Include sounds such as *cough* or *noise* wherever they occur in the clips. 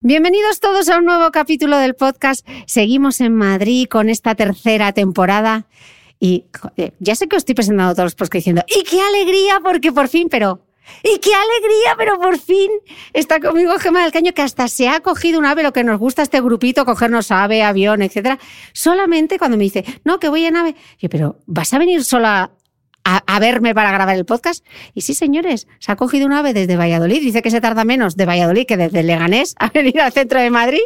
Bienvenidos todos a un nuevo capítulo del podcast. Seguimos en Madrid con esta tercera temporada. Y joder, ya sé que os estoy presentando todos los podcasts diciendo, ¡y qué alegría! Porque por fin, pero ¡Y qué alegría! Pero por fin está conmigo Gema del Caño, que hasta se ha cogido un ave, lo que nos gusta este grupito, cogernos ave, avión, etcétera. Solamente cuando me dice, no, que voy en ave. Yo, pero ¿vas a venir sola a, a, verme para grabar el podcast. Y sí, señores, se ha cogido un ave desde Valladolid. Dice que se tarda menos de Valladolid que desde Leganés a *laughs* venir al centro de Madrid.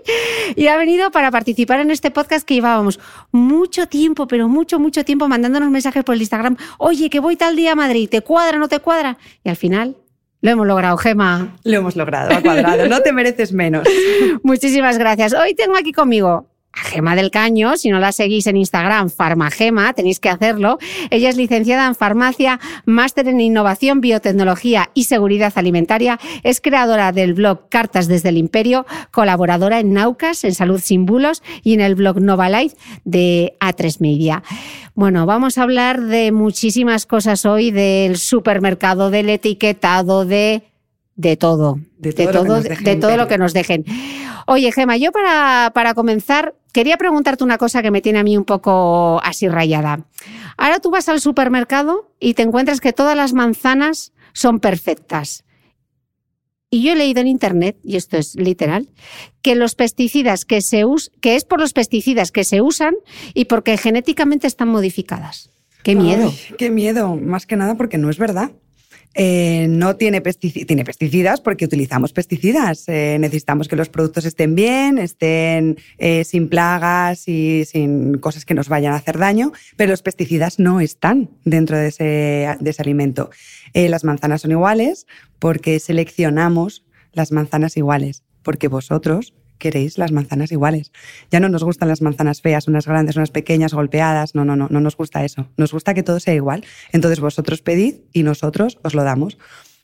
Y ha venido para participar en este podcast que llevábamos mucho tiempo, pero mucho, mucho tiempo mandándonos mensajes por el Instagram. Oye, que voy tal día a Madrid, ¿te cuadra, no te cuadra? Y al final lo hemos logrado, Gema. Lo hemos logrado, ha cuadrado. No te mereces menos. *laughs* Muchísimas gracias. Hoy tengo aquí conmigo a Gema del Caño, si no la seguís en Instagram, Farmagema, tenéis que hacerlo. Ella es licenciada en farmacia, máster en innovación, biotecnología y seguridad alimentaria. Es creadora del blog Cartas desde el Imperio, colaboradora en Naucas, en Salud sin Bulos y en el blog Nova Life de A3 Media. Bueno, vamos a hablar de muchísimas cosas hoy, del supermercado, del etiquetado, de de todo, de todo, de todo lo que nos dejen. Oye, Gema, yo para, para comenzar quería preguntarte una cosa que me tiene a mí un poco así rayada. Ahora tú vas al supermercado y te encuentras que todas las manzanas son perfectas. Y yo he leído en internet, y esto es literal, que los pesticidas que se us que es por los pesticidas que se usan y porque genéticamente están modificadas. Qué miedo. Qué miedo, más que nada porque no es verdad. Eh, no tiene, pestici- tiene pesticidas porque utilizamos pesticidas. Eh, necesitamos que los productos estén bien, estén eh, sin plagas y sin cosas que nos vayan a hacer daño, pero los pesticidas no están dentro de ese, de ese alimento. Las manzanas son iguales porque seleccionamos las manzanas iguales, porque vosotros queréis las manzanas iguales. Ya no nos gustan las manzanas feas, unas grandes, unas pequeñas, golpeadas. No, no, no, no nos gusta eso. Nos gusta que todo sea igual. Entonces vosotros pedid y nosotros os lo damos.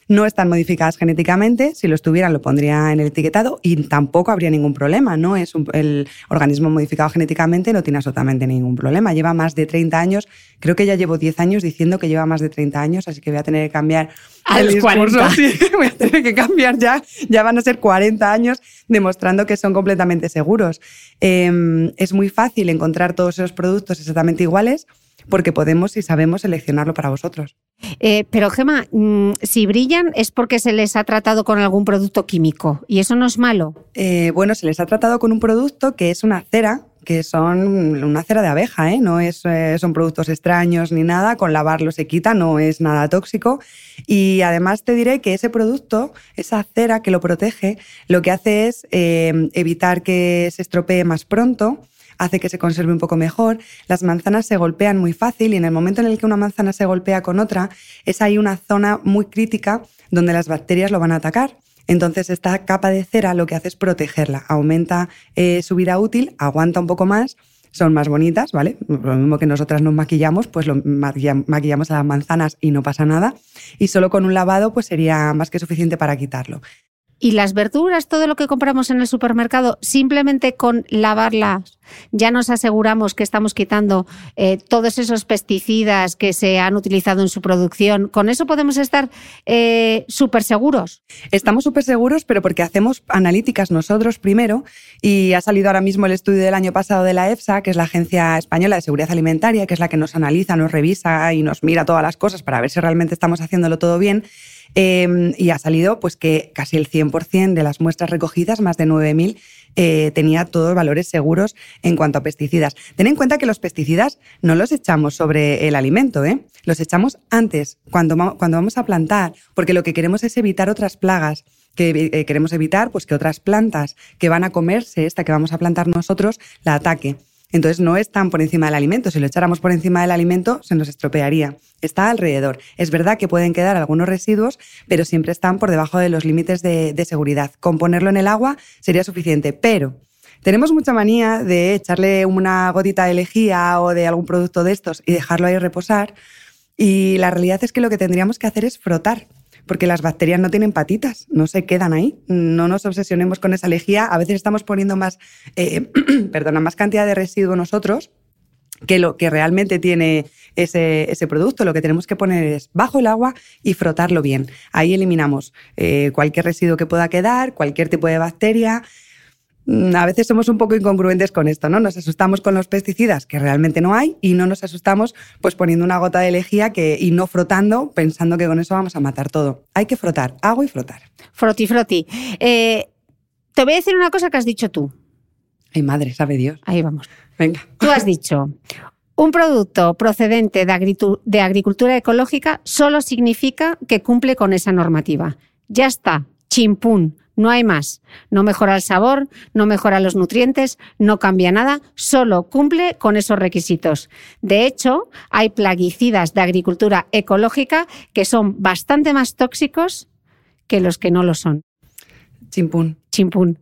No están modificadas genéticamente, si lo estuvieran lo pondría en el etiquetado y tampoco habría ningún problema. No es un- el organismo modificado genéticamente, no tiene absolutamente ningún problema. Lleva más de 30 años, creo que ya llevo 10 años diciendo que lleva más de 30 años, así que voy a tener que cambiar A el los discurso. 40. *laughs* Sí, voy a tener que cambiar ya. Ya van a ser 40 años demostrando que son completamente seguros. Eh, es muy fácil encontrar todos esos productos exactamente iguales porque podemos y sabemos seleccionarlo para vosotros. Eh, pero Gema, mm, si brillan es porque se les ha tratado con algún producto químico y eso no es malo. Eh, bueno, se les ha tratado con un producto que es una cera que son una cera de abeja, ¿eh? no es, son productos extraños ni nada, con lavarlo se quita, no es nada tóxico. Y además te diré que ese producto, esa cera que lo protege, lo que hace es eh, evitar que se estropee más pronto, hace que se conserve un poco mejor. Las manzanas se golpean muy fácil y en el momento en el que una manzana se golpea con otra, es ahí una zona muy crítica donde las bacterias lo van a atacar. Entonces esta capa de cera lo que hace es protegerla, aumenta eh, su vida útil, aguanta un poco más, son más bonitas, ¿vale? Lo mismo que nosotras nos maquillamos, pues lo maquillamos a las manzanas y no pasa nada. Y solo con un lavado pues sería más que suficiente para quitarlo. Y las verduras, todo lo que compramos en el supermercado, simplemente con lavarlas, ya nos aseguramos que estamos quitando eh, todos esos pesticidas que se han utilizado en su producción. ¿Con eso podemos estar eh, súper seguros? Estamos súper seguros, pero porque hacemos analíticas nosotros primero y ha salido ahora mismo el estudio del año pasado de la EFSA, que es la Agencia Española de Seguridad Alimentaria, que es la que nos analiza, nos revisa y nos mira todas las cosas para ver si realmente estamos haciéndolo todo bien. Em, y ha salido pues, que casi el 100% de las muestras recogidas, más de 9.000, eh, tenía todos valores seguros en cuanto a pesticidas. Ten en cuenta que los pesticidas no los echamos sobre el alimento, ¿eh? los echamos antes, cuando, cuando vamos a plantar, porque lo que queremos es evitar otras plagas que eh, queremos evitar pues que otras plantas que van a comerse esta que vamos a plantar nosotros la ataque. Entonces no están por encima del alimento. Si lo echáramos por encima del alimento, se nos estropearía. Está alrededor. Es verdad que pueden quedar algunos residuos, pero siempre están por debajo de los límites de, seguridad. Con ponerlo en el agua sería suficiente. Pero tenemos mucha manía de echarle una gotita de lejía o de algún producto de estos y dejarlo ahí reposar. Y la realidad es que lo que tendríamos que hacer es frotar porque las bacterias no tienen patitas, no se quedan ahí. No nos obsesionemos con esa lejía. A veces estamos poniendo más, eh, *clears throat* perdona, más cantidad de residuo nosotros que lo que realmente tiene ese, producto. Lo que tenemos que poner es bajo el agua y frotarlo bien. Ahí eliminamos eh, cualquier residuo que pueda quedar, cualquier tipo de bacteria. Mm, a veces somos un poco incongruentes con esto, ¿no? Nos asustamos con los pesticidas que realmente no hay y no nos asustamos pues poniendo una gota de lejía que, y no frotando pensando que con eso vamos a matar todo. Hay que frotar, agua y frotar. Froti, froti. Eh, te voy a decir una cosa que has dicho tú. Ay, madre, sabe Dios. Ahí vamos. Venga. Tú has dicho, un producto procedente de agricultura ecológica solo significa que cumple con esa normativa. Ya está, chimpún no hay más. No mejora el sabor, no mejora los nutrientes, no cambia nada, solo cumple con esos requisitos. De hecho, hay plaguicidas de agricultura ecológica que son bastante más tóxicos que los que no lo son. Chimpún. Chimpún.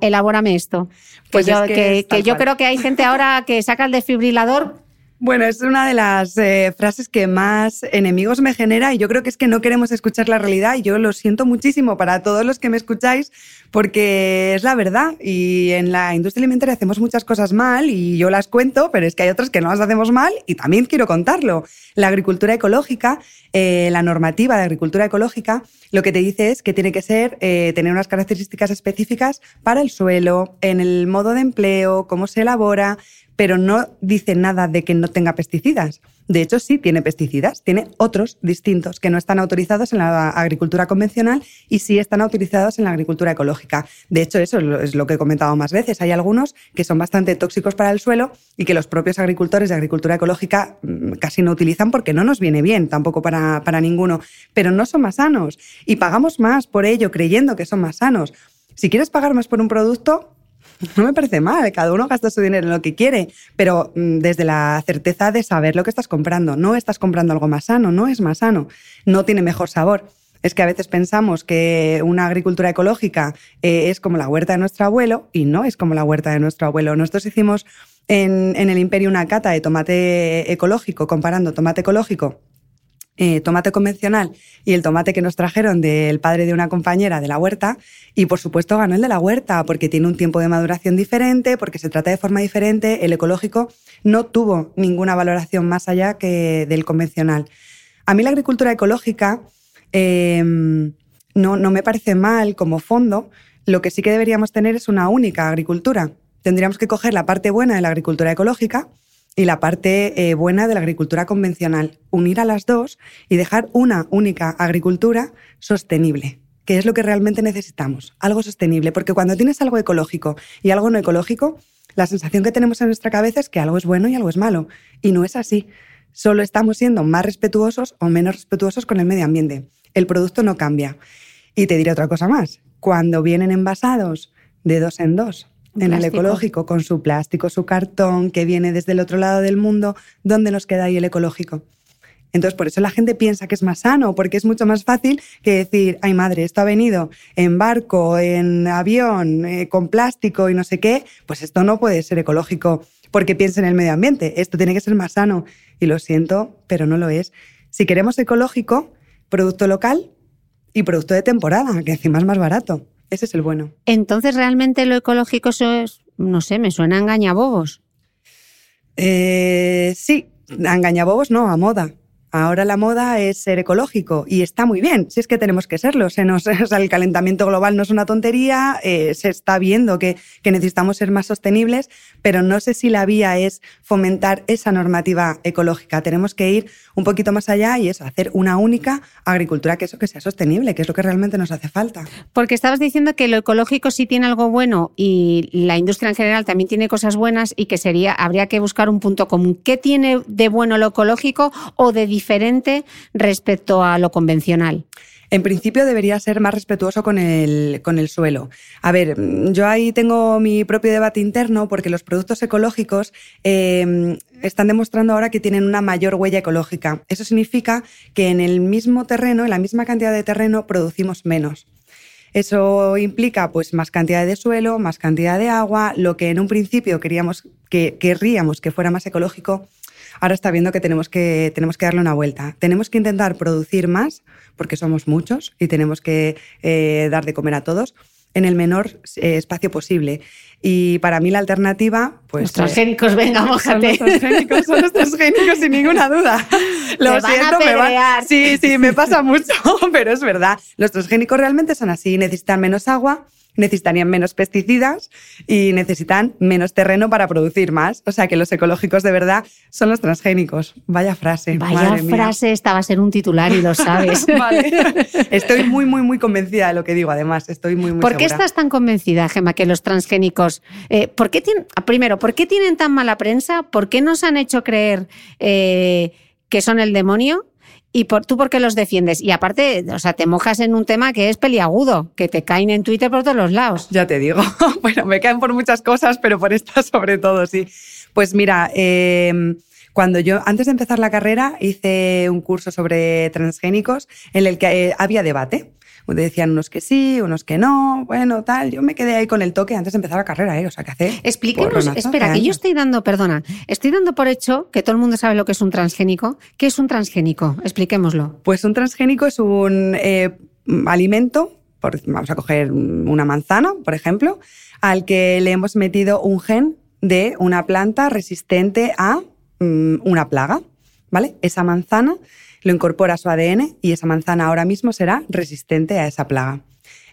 elabórame esto. Pues yo, que yo creo que hay gente ahora que saca el desfibrilador bueno, es una de las eh, frases que más enemigos me genera y yo creo que es que no queremos escuchar la realidad y yo lo siento muchísimo para todos los que me escucháis porque es la verdad y en la industria alimentaria hacemos muchas cosas mal y yo las cuento, pero es que hay otras que no las hacemos mal y también quiero contarlo. La agricultura ecológica, eh, la normativa de agricultura ecológica, lo que te dice es que tiene que ser, eh, tener unas características específicas para el suelo, en el modo de empleo, cómo se elabora, pero no dice nada de que no tenga pesticidas. De hecho, sí tiene pesticidas, tiene otros distintos que no están autorizados en la agricultura convencional y sí están autorizados en la agricultura ecológica. De hecho, eso es lo que he comentado más veces. Hay algunos que son bastante tóxicos para el suelo y que los propios agricultores de agricultura ecológica mm, casi no utilizan porque no nos viene bien, tampoco para, para ninguno, pero no son más sanos y pagamos más por ello creyendo que son más sanos. Si quieres pagar más por un producto, *laughs* no me parece mal, cada uno gasta su dinero en lo que quiere, pero mm, desde la certeza de saber lo que estás comprando. No estás comprando algo más sano, no es más sano, no tiene mejor sabor. Es que a veces pensamos que una agricultura ecológica eh, es como la huerta de nuestro abuelo y no es como la huerta de nuestro abuelo. Nosotros hicimos en, en el imperio una cata de tomate ecológico, comparando tomate ecológico eh, tomate convencional y el tomate que nos trajeron del padre de una compañera de la huerta y por supuesto ganó el de la huerta porque tiene un tiempo de maduración diferente, porque se trata de forma diferente, el ecológico no tuvo ninguna valoración más allá que del convencional. A mí la agricultura ecológica em, no, no me parece mal como fondo, lo que sí que deberíamos tener es una única agricultura. Tendríamos que coger la parte buena de la agricultura ecológica, y la parte eh, buena de la agricultura convencional. Unir a las dos y dejar una única agricultura sostenible que es lo que realmente necesitamos, algo sostenible, porque cuando tienes algo ecológico y algo no ecológico, la sensación que tenemos en nuestra cabeza es que algo es bueno y algo es malo, y no es así. Solo estamos siendo más respetuosos o menos respetuosos con el medio ambiente. El producto no cambia. Y te diré otra cosa más. Cuando vienen envasados de dos en dos, en el ecológico, con su plástico, su cartón, que viene desde el otro lado del mundo, ¿dónde nos queda ahí el ecológico? Entonces, por eso la gente piensa que es más sano, porque es mucho más fácil que decir, ay madre, esto ha venido en barco, en avión, eh, con plástico y no sé qué, pues esto no puede ser ecológico porque piensa en el medio ambiente, esto tiene que ser más sano. Y lo siento, pero no lo es. Si queremos ecológico, producto local y producto de temporada, que encima es más barato. Ese es el bueno. Entonces, ¿realmente lo ecológico eso es, no sé, me suena a engañabobos? Eh, sí, a engañabobos no, a moda. Ahora la moda es ser ecológico y está muy bien, si es que tenemos que serlo. Se nos, *laughs* el calentamiento global no es una tontería, eh, se está viendo que, que, necesitamos ser más sostenibles, pero no sé si la vía es fomentar esa normativa ecológica. Tenemos que ir un poquito más allá y eso, hacer una única agricultura que eso que sea sostenible, que es lo que realmente nos hace falta. Porque estabas diciendo que lo ecológico sí tiene algo bueno y la industria en general también tiene cosas buenas y que sería habría que buscar un punto común. ¿Qué tiene de bueno lo ecológico o de diferente respecto a lo convencional? En principio debería ser más respetuoso con el, con el suelo. A ver, yo ahí tengo mi propio debate interno porque los productos ecológicos eh, están demostrando ahora que tienen una mayor huella ecológica. Eso significa que en el mismo terreno, en la misma cantidad de terreno, producimos menos. Eso implica pues más cantidad de suelo, más cantidad de agua, lo que en un principio queríamos que querríamos que fuera más ecológico, ahora está viendo que tenemos que, tenemos que darle una vuelta. Tenemos que intentar producir más, porque somos muchos y tenemos que eh, dar de comer a todos, en el menor eh, espacio posible. Y para mí la alternativa, pues... Los transgénicos, venga, mojate. Son los transgénicos, son los transgénicos *laughs* sin ninguna duda. Lo siento, me van... Sí, sí, me pasa mucho, *laughs* pero es verdad. Los transgénicos realmente son así, necesitan menos agua, necesitarían menos pesticidas y necesitan menos terreno para producir más. O sea que los ecológicos de verdad son los transgénicos. Vaya frase. Vaya frase, esta va a ser un titular y lo sabes. *laughs* Estoy muy, muy, muy convencida de lo que digo, además. Estoy muy, muy ¿Por qué estás tan convencida, Gemma, que los transgénicos... Eh, ¿por qué tienen, primero, ¿por qué tienen tan mala prensa? ¿Por qué nos han hecho creer eh, que son el demonio? ¿Y por, tú por qué los defiendes? Y aparte, o sea, te mojas en un tema que es peliagudo, que te caen en Twitter por todos los lados. Ya te digo. *laughs* bueno, me caen por muchas cosas, pero por esta sobre todo, sí. Pues mira, eh, cuando yo, antes de empezar la carrera, hice un curso sobre transgénicos en el que eh, había debate. Decían unos que sí, unos que no, bueno, tal. Yo me quedé ahí con el toque antes de empezar la carrera, ¿eh? O sea, ¿qué hace? Explíquenos, espera, que yo estoy dando, perdona, estoy dando por hecho que todo el mundo sabe lo que es un transgénico. ¿Qué es un transgénico? Expliquémoslo. Pues un transgénico es un eh, alimento, por, vamos a coger una manzana, por ejemplo, al que le hemos metido un gen de una planta resistente a mm, una plaga, ¿vale? Esa manzana lo incorpora a su ADN y esa manzana ahora mismo será resistente a esa plaga.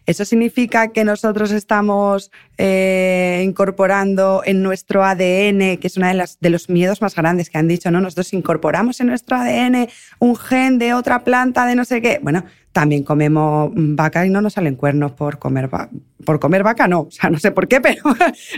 ¿Eso significa que nosotros estamos eh, incorporando en nuestro ADN, que es uno de, de los miedos más grandes que han dicho, ¿no? Nosotros incorporamos en nuestro ADN un gen de otra planta, de no sé qué. Bueno, también comemos vaca y no nos salen cuernos por comer, por comer vaca, no. O sea, no sé por qué, *laughs* pero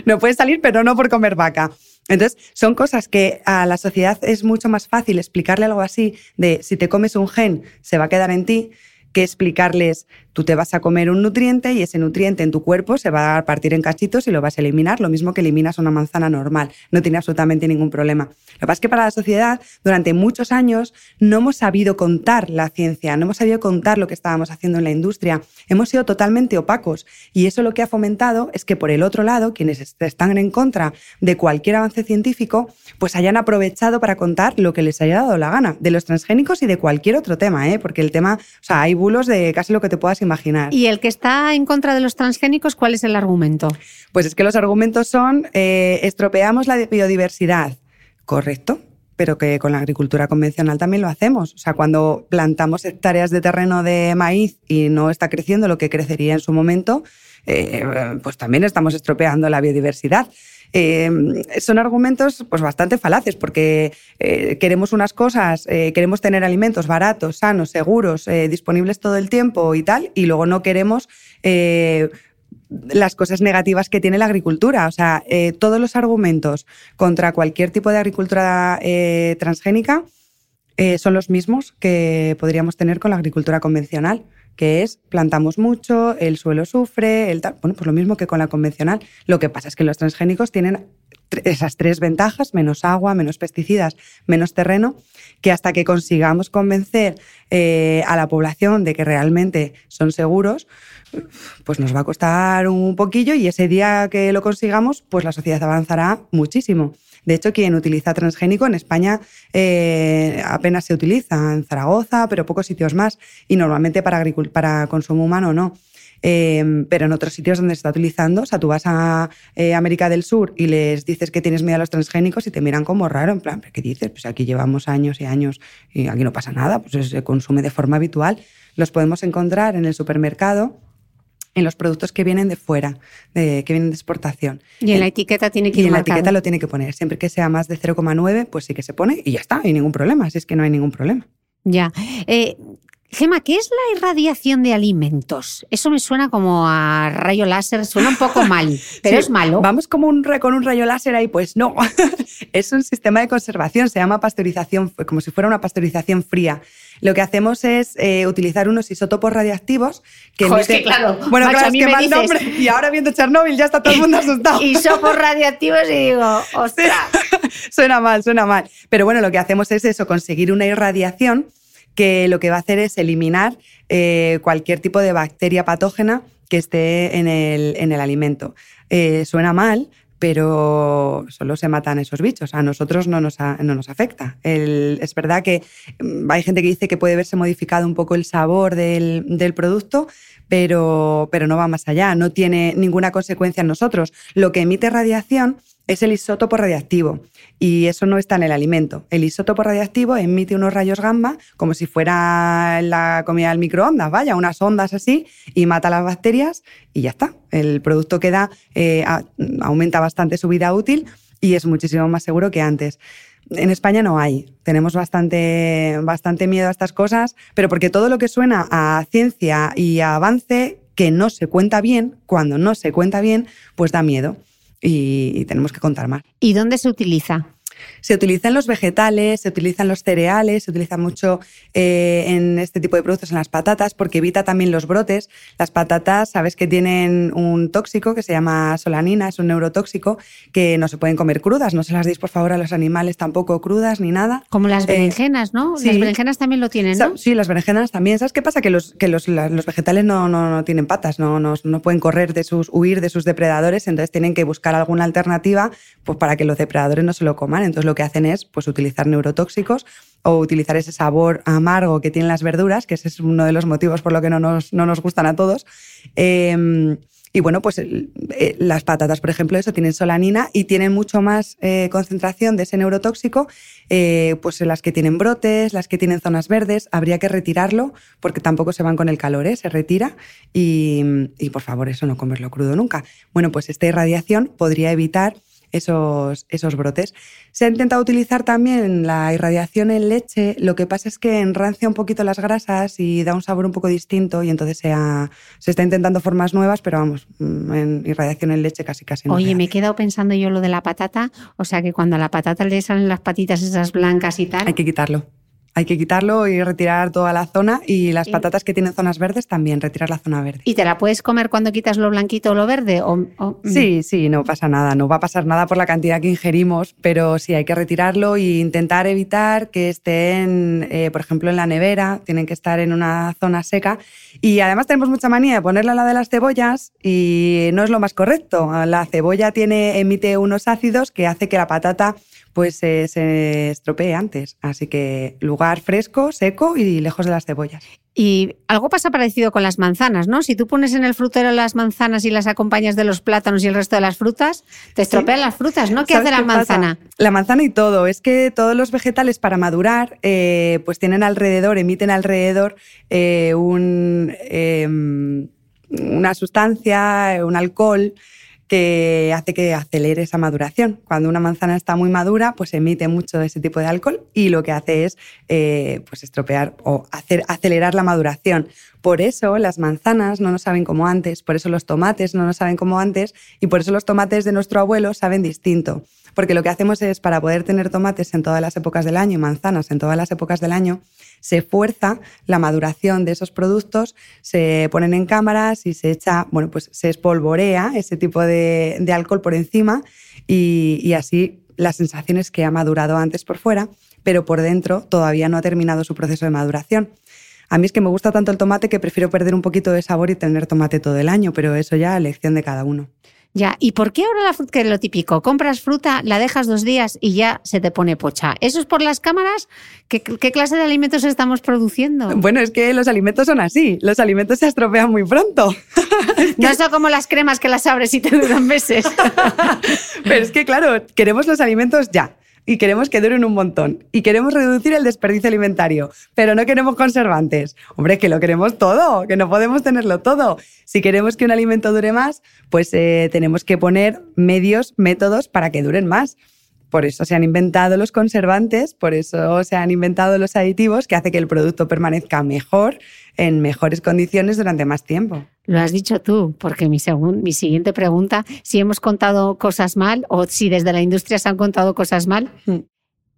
no puede salir, pero no por comer vaca. Entonces, son cosas que a la sociedad es mucho más fácil explicarle algo así de si te comes un gen, se va a quedar en ti, que explicarles Tú te vas a comer un nutriente y ese nutriente en tu cuerpo se va a partir en cachitos y lo vas a eliminar, lo mismo que eliminas una manzana normal. No tiene absolutamente ningún problema. Lo que pasa es que para la sociedad, durante muchos años, no hemos sabido contar la ciencia, no hemos sabido contar lo que estábamos haciendo en la industria. Hemos sido totalmente opacos. Y eso lo que ha fomentado es que, por el otro lado, quienes están en contra de cualquier avance científico, pues hayan aprovechado para contar lo que les haya dado la gana, de los transgénicos y de cualquier otro tema, ¿eh? porque el tema, o sea, hay bulos de casi lo que te puedas imaginar. ¿Y el que está en contra de los transgénicos, cuál es el argumento? Pues es que los argumentos son eh, estropeamos la biodiversidad. Correcto, pero que con la agricultura convencional también lo hacemos. O sea, cuando plantamos hectáreas de terreno de maíz y no está creciendo lo que crecería en su momento, eh, pues también estamos estropeando la biodiversidad. Eh, son argumentos pues, bastante falaces porque eh, queremos unas cosas, queremos tener alimentos baratos, sanos, seguros, disponibles todo el tiempo y tal, y luego no queremos las cosas negativas que tiene la agricultura. O sea, todos los argumentos contra cualquier tipo de agricultura transgénica son los mismos que podríamos tener con la agricultura convencional que es plantamos mucho, el suelo sufre, el bueno, pues lo mismo que con la convencional. Lo que pasa es que los transgénicos tienen esas tres ventajas, menos agua, menos pesticidas, menos terreno, que hasta que consigamos convencer eh, a la población de que realmente son seguros, pues nos va a costar un poquillo y ese día que lo consigamos, pues la sociedad avanzará muchísimo. De hecho, quien utiliza transgénico en España eh, apenas se utiliza, en Zaragoza, pero pocos sitios más, y normalmente para, para consumo humano no. Em, pero en otros sitios donde se está utilizando, o sea, tú vas a eh, América del Sur y les dices que tienes miedo a los transgénicos y te miran como raro, en plan, ¿qué dices? Pues aquí llevamos años y años y aquí no pasa nada, pues se consume de forma habitual. Los podemos encontrar en el supermercado en los productos que vienen de fuera, de, que vienen de exportación. Y en la etiqueta tiene que ir Y en la etiqueta lo tiene que poner. Siempre que sea más de 0,9, pues sí que se pone y ya está, no hay ningún problema, así es que no hay ningún problema. Ya. Eh, Gema, ¿qué es la irradiación de alimentos? Eso me suena como a rayo láser, suena un poco mal, *laughs* pero es malo. Vamos como un, con un rayo láser ahí, pues no. *laughs* es un sistema de conservación, se llama pasteurización, como si fuera una pasteurización fría. Lo que hacemos es eh, utilizar unos isótopos radiactivos que... es que claro, bueno, claro, es que mal nombre. Y ahora viendo Chernóbil ya está todo el mundo asustado. *laughs* isótopos radiactivos y digo, ostras. suena mal, suena mal. Pero bueno, lo que hacemos es eso, conseguir una irradiación que lo que va a hacer es eliminar eh, cualquier tipo de bacteria patógena que esté en el, en el alimento. Eh, suena mal, pero solo se matan esos bichos. A nosotros no nos, no nos afecta. es verdad que mm, hay gente que dice que puede verse modificado un poco el sabor del, del producto, pero, pero no va más allá, no tiene ninguna consecuencia en nosotros. Lo que emite radiación es el isótopo radiactivo y eso no está en el alimento. El isótopo radiactivo emite unos rayos gamma como si fuera la comida del microondas, vaya, unas ondas así y mata las bacterias y ya está. El producto queda, eh, aumenta bastante su vida útil y es muchísimo más seguro que antes. En España no hay. Tenemos bastante, bastante miedo a estas cosas, pero porque todo lo que suena a ciencia y a avance que no se cuenta bien, cuando no se cuenta bien, pues da miedo y, tenemos que contar más. ¿Y dónde se utiliza? Se utilizan los vegetales, se utilizan los cereales, se utiliza mucho eh, en este tipo de productos en las patatas porque evita también los brotes. Las patatas, sabes que tienen un tóxico que se llama solanina, es un neurotóxico que no se pueden comer crudas. No se las deis por favor a los animales tampoco crudas ni nada. Como las eh, berenjenas, ¿no? Las berenjenas también lo tienen, ¿no? Sí, las berenjenas también. ¿Sabes qué pasa? Que los, que los, los vegetales no, no, no, tienen patas, no, no, no pueden correr de sus, huir de sus depredadores, entonces tienen que buscar alguna alternativa pues, para que los depredadores no se lo coman. Entonces lo que hacen es pues, utilizar neurotóxicos o utilizar ese sabor amargo que tienen las verduras, que ese es uno de los motivos por lo que no nos, no nos gustan a todos. Em, y bueno, pues eh, las patatas, por ejemplo, eso tienen solanina y tienen mucho más eh, concentración de ese neurotóxico, eh, pues las que tienen brotes, las que tienen zonas verdes, habría que retirarlo porque tampoco se van con el calor, se retira y, y por favor eso no comerlo crudo nunca. Bueno, pues esta irradiación podría evitar esos, esos brotes. Se ha intentado utilizar también la irradiación en leche, lo que pasa es que enrancia un poquito las grasas y da un sabor un poco distinto y entonces se, se está intentando formas nuevas, pero vamos, mm, en irradiación en leche casi casi no. Oye, me he quedado pensando yo lo de la patata, o sea que cuando a la patata le salen las patitas esas blancas y tal. Hay que quitarlo. Hay que quitarlo y retirar toda la zona y las patatas que tienen zonas verdes también, retirar la zona verde. ¿Y te la puedes comer cuando quitas lo blanquito o lo verde? O, mm? Sí, sí, no pasa nada, no va a pasar nada por la cantidad que ingerimos, pero sí hay que retirarlo e intentar evitar que estén, eh, por ejemplo, en la nevera, tienen que estar en una zona seca. Y además tenemos mucha manía de ponerla a la de las cebollas y no es lo más correcto. La cebolla tiene, emite unos ácidos que hace que la patata pues se estropee antes. Así que lugar fresco, seco y lejos de las cebollas. Y algo pasa parecido con las manzanas, ¿no? Si tú pones en el frutero las manzanas y las acompañas de los plátanos y el resto de las frutas, te estropean las frutas, ¿no? ¿Qué hace la manzana? La manzana y todo. Es que todos los vegetales para madurar, eh, pues tienen alrededor, emiten alrededor eh, un... Em, una sustancia, un alcohol que hace que acelere esa maduración. Cuando una manzana está muy madura, pues emite mucho de ese tipo de alcohol y lo que hace es eh, pues estropear o acelerar la maduración. Por eso las manzanas no nos saben como antes, por eso los tomates no nos saben como antes y por eso los tomates de nuestro abuelo saben distinto. Porque lo que hacemos es, para poder tener tomates en todas las épocas del año y manzanas en todas las épocas del año, se fuerza la maduración de esos productos, se ponen en cámaras y se echa, bueno, pues se espolvorea ese tipo de, alcohol por encima y, y así la sensación es que ha madurado antes por fuera, pero por dentro todavía no ha terminado su proceso de maduración. A mí es que me gusta tanto el tomate que prefiero perder un poquito de sabor y tener tomate todo el año, pero eso ya elección de cada uno. Ya, ¿y por qué ahora la fruta, que es lo típico? Compras fruta, la dejas dos días y ya se te pone pocha. ¿Eso es por las cámaras? ¿Qué, clase de alimentos estamos produciendo? Bueno, es que los alimentos son así. Los alimentos se estropean muy pronto. *laughs* No son como las cremas que las abres y te duran meses. *laughs* Pero es que, claro, queremos los alimentos ya y queremos que duren un montón y queremos reducir el desperdicio alimentario, pero no queremos conservantes. Hombre, que lo queremos todo, que no podemos tenerlo todo. Si queremos que un alimento dure más, pues eh, tenemos que poner medios, métodos para que duren más. Por eso se han inventado los conservantes, por eso se han inventado los aditivos que hace que el producto permanezca mejor, en mejores condiciones durante más tiempo. Lo has dicho tú, porque mi, mi siguiente pregunta, si hemos contado cosas mal o si desde la industria se han contado cosas mal, mm.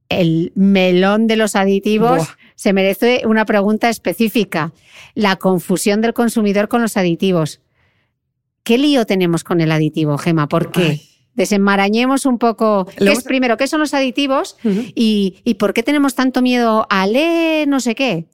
el melón de los aditivos se merece una pregunta específica. La confusión del consumidor con los aditivos. ¿Qué lío tenemos con el aditivo, Gema? ¿Por qué? desenmarañemos un poco qué es primero, qué son los aditivos y, y, por qué tenemos tanto miedo a leer no sé qué.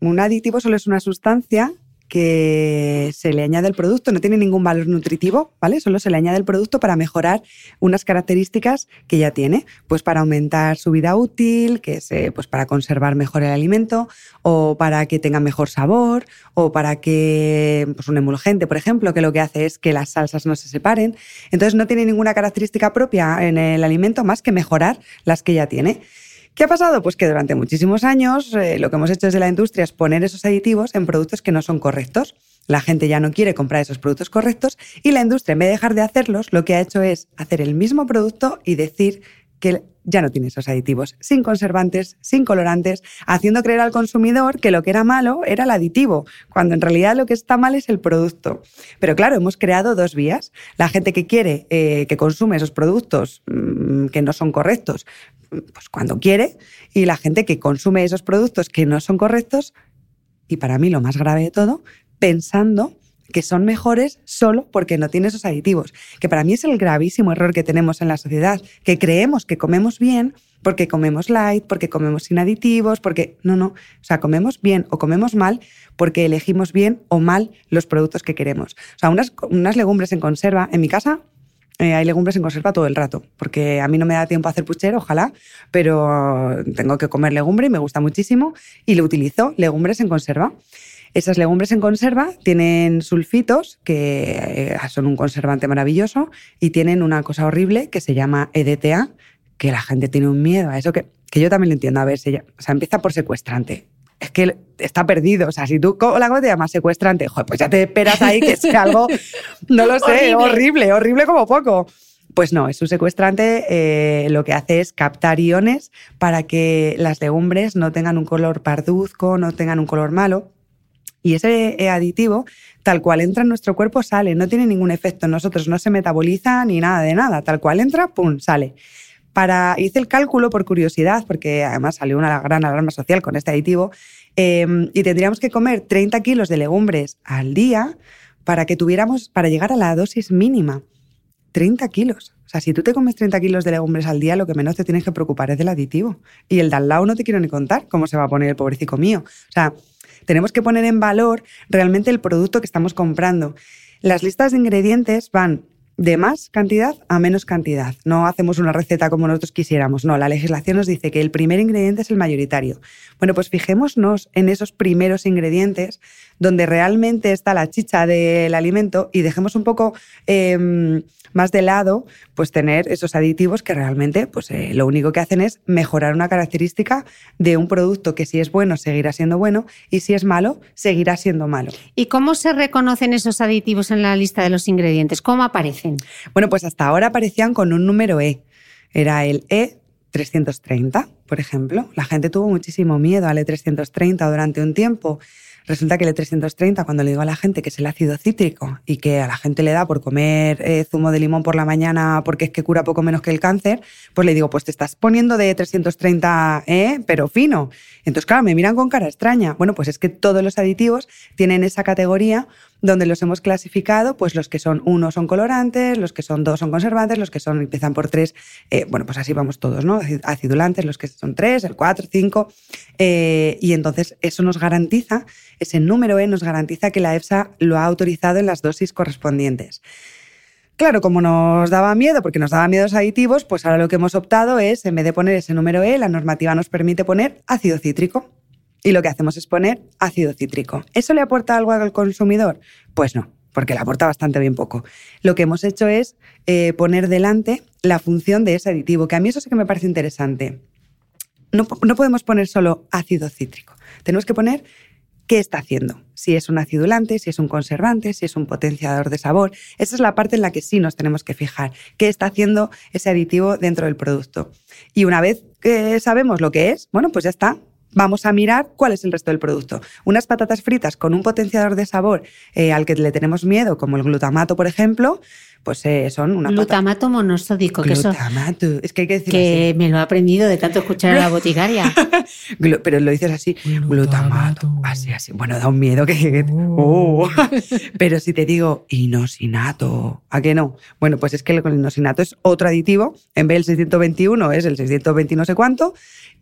Un aditivo solo es una sustancia que se le añade al producto, no tiene ningún valor nutritivo, ¿vale? Solo se le añade el producto para mejorar unas características que ya tiene, pues para aumentar su vida útil, que es pues para conservar mejor el alimento, o para que tenga mejor sabor, o para que, pues un emulgente, por ejemplo, que lo que hace es que las salsas no se separen. Entonces no tiene ninguna característica propia en el alimento más que mejorar las que ya tiene. ¿Qué ha pasado? Pues que durante muchísimos años eh, lo que hemos hecho desde la industria es poner esos aditivos en productos que no son correctos. La gente ya no quiere comprar esos productos correctos y la industria, en vez de dejar de hacerlos, lo que ha hecho es hacer el mismo producto y decir que ya no tiene esos aditivos, sin conservantes, sin colorantes, haciendo creer al consumidor que lo que era malo era el aditivo, cuando en realidad lo que está mal es el producto. Pero claro, hemos creado dos vías. La gente que quiere, eh, que consume esos productos mm, que no son correctos, pues cuando quiere, y la gente que consume esos productos que no son correctos, y para mí lo más grave de todo, pensando que son mejores solo porque no tiene esos aditivos, que para mí es el gravísimo error que tenemos en la sociedad, que creemos que comemos bien porque comemos light, porque comemos sin aditivos, porque no, no, o sea, comemos bien o comemos mal porque elegimos bien o mal los productos que queremos. O sea, unas, unas legumbres en conserva, en mi casa eh, hay legumbres en conserva todo el rato, porque a mí no me da tiempo a hacer puchero, ojalá, pero tengo que comer legumbre y me gusta muchísimo y lo utilizo, legumbres en conserva. Esas legumbres en conserva tienen sulfitos, que eh, son un conservante maravilloso, y tienen una cosa horrible que se llama EDTA, que la gente tiene un miedo a eso, que, que yo también lo entiendo. A ver, se, o sea, empieza por secuestrante es que está perdido. O sea, si tú la te llamas secuestrante, pues ya te esperas ahí que sea algo, no lo sé, horrible, horrible, como poco. Pues no, es un secuestrante eh, lo que hace es captar iones para que las legumbres no tengan un color parduzco, no tengan un color malo. Y ese eh, aditivo, tal cual entra en nuestro cuerpo, sale, no tiene ningún efecto nosotros, no se metaboliza ni nada de nada. Tal cual entra, ¡pum!, sale. Para, hice el cálculo por curiosidad, porque además salió una gran alarma social con este aditivo, em, y tendríamos que comer 30 kilos de legumbres al día para que tuviéramos, para llegar a la dosis mínima. 30 kilos. O sea, si tú te comes 30 kilos de legumbres al día, lo que menos te tienes que preocupar es del aditivo. Y el de al lado no te quiero ni contar cómo se va a poner el pobrecito mío. O sea, tenemos que poner en valor realmente el producto que estamos comprando. Las listas de ingredientes van de más cantidad a menos cantidad. No hacemos una receta como nosotros quisiéramos. No, la legislación nos dice que el primer ingrediente es el mayoritario. Bueno, pues fijémonos en esos primeros ingredientes donde realmente está la chicha del alimento y dejemos un poco em, más de lado pues tener esos aditivos que realmente pues, eh, lo único que hacen es mejorar una característica de un producto que si es bueno seguirá siendo bueno y si es malo seguirá siendo malo. ¿Y cómo se reconocen esos aditivos en la lista de los ingredientes? ¿Cómo aparecen? Bueno, pues hasta ahora aparecían con un número E. Era el E330, por ejemplo. La gente tuvo muchísimo miedo al E330 durante un tiempo Resulta que el E330, cuando le digo a la gente que es el ácido cítrico y que a la gente le da por comer eh, zumo de limón por la mañana porque es que cura poco menos que el cáncer, pues le digo, pues te estás poniendo de 330, ¿eh? pero fino. Entonces, claro, me miran con cara extraña. Bueno, pues es que todos los aditivos tienen esa categoría donde los hemos clasificado, pues los que son uno son colorantes, los que son dos son conservantes, los que son empiezan por tres, eh, bueno, pues así vamos todos, ¿no? Acidulantes, los que son tres, el cuatro, cinco, eh, y entonces eso nos garantiza, ese número E nos garantiza que la EFSA lo ha autorizado en las dosis correspondientes. Claro, como nos daba miedo, porque nos daba miedo los aditivos, pues ahora lo que hemos optado es, en vez de poner ese número E, la normativa nos permite poner ácido cítrico y lo que hacemos es poner ácido cítrico. ¿Eso le aporta algo al consumidor? Pues no, porque le aporta bastante bien poco. Lo que hemos hecho es eh, poner delante la función de ese aditivo, que a mí eso sí que me parece interesante. No, no podemos poner solo ácido cítrico, tenemos que poner qué está haciendo. Si es un acidulante, si es un conservante, si es un potenciador de sabor. Esa es la parte en la que sí nos tenemos que fijar. ¿Qué está haciendo ese aditivo dentro del producto? Y una vez que sabemos lo que es, bueno, pues ya está vamos a mirar cuál es el resto del producto. Unas patatas fritas con un potenciador de sabor eh, al que le tenemos miedo, como el glutamato, por ejemplo, pues eh, son una Glutamato monosódico, que eso. Es que hay que decir Que me lo he aprendido de tanto escuchar a la *laughs* boticaria. Pero lo dices así, glutamato. Así, así. Bueno, da un miedo que. *laughs* Oh. Pero si te digo inosinato, ¿a qué no? Bueno, pues es que el inosinato es otro aditivo. En vez del 621 es el 620 no sé cuánto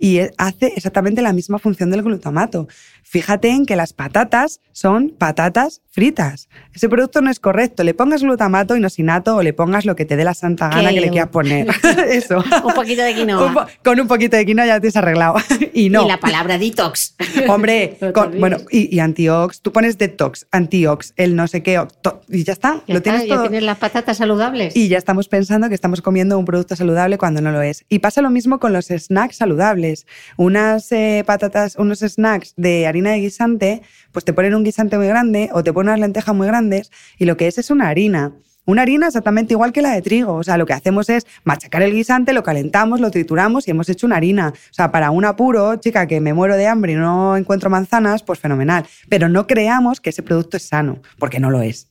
y hace exactamente la misma función del glutamato. Fíjate en que las patatas son patatas fritas. Ese producto no es correcto. Le pongas glutamato, inosinato o le pongas lo que te dé la santa gana que le quieras poner. *laughs* Eso. un poquito de quinoa. con un poquito de quinoa ya te has arreglado. *laughs* y no. Y la palabra detox. *laughs* Hombre, bueno, y, antiox. Tú pones detox, antiox, el no sé qué, y ya está. lo tienes todo. Ya tienes las patatas saludables. Y ya estamos pensando que estamos comiendo un producto saludable cuando no lo es. Y pasa lo mismo con los snacks saludables. Unas eh, patatas, unos snacks de harina de guisante, pues te ponen un guisante muy grande o te ponen unas lentejas muy grandes y lo que es es una harina. Una harina exactamente igual que la de trigo. O sea, lo que hacemos es machacar el guisante, lo calentamos, lo trituramos y hemos hecho una harina. O sea, para un apuro, chica, que me muero de hambre y no encuentro manzanas, pues fenomenal. Pero no creamos que ese producto es sano, porque no lo es.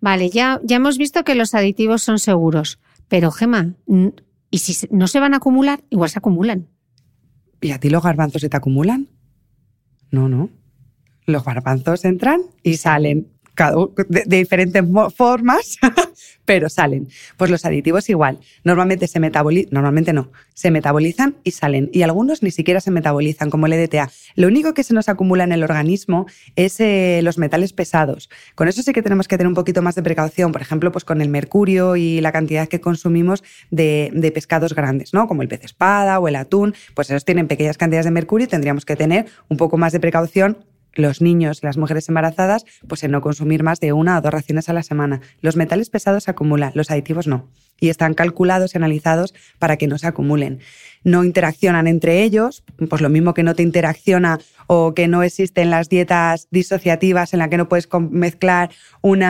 Vale, ya, ya hemos visto que los aditivos son seguros. Pero, Gema, ¿y si no se van a acumular? Igual se acumulan. ¿Y a ti los garbanzos se te acumulan? No, no. Los garbanzos entran y salen de, diferentes formas, *laughs* pero salen. Pues los aditivos igual. Normalmente se metabolizan, normalmente no, se metabolizan y salen. Y algunos ni siquiera se metabolizan, como el EDTA. Lo único que se nos acumula en el organismo es eh, los metales pesados. Con eso sí que tenemos que tener un poquito más de precaución, por ejemplo, pues con el mercurio y la cantidad que consumimos de, de pescados grandes, ¿no? Como el pez espada o el atún, pues esos tienen pequeñas cantidades de mercurio y tendríamos que tener un poco más de precaución los niños las mujeres embarazadas, pues en no consumir más de una o dos raciones a la semana. Los metales pesados se acumulan, los aditivos no. Y están calculados y analizados para que no se acumulen. No interaccionan entre ellos, pues lo mismo que no te interacciona o que no existen las dietas disociativas en la que no puedes mezclar un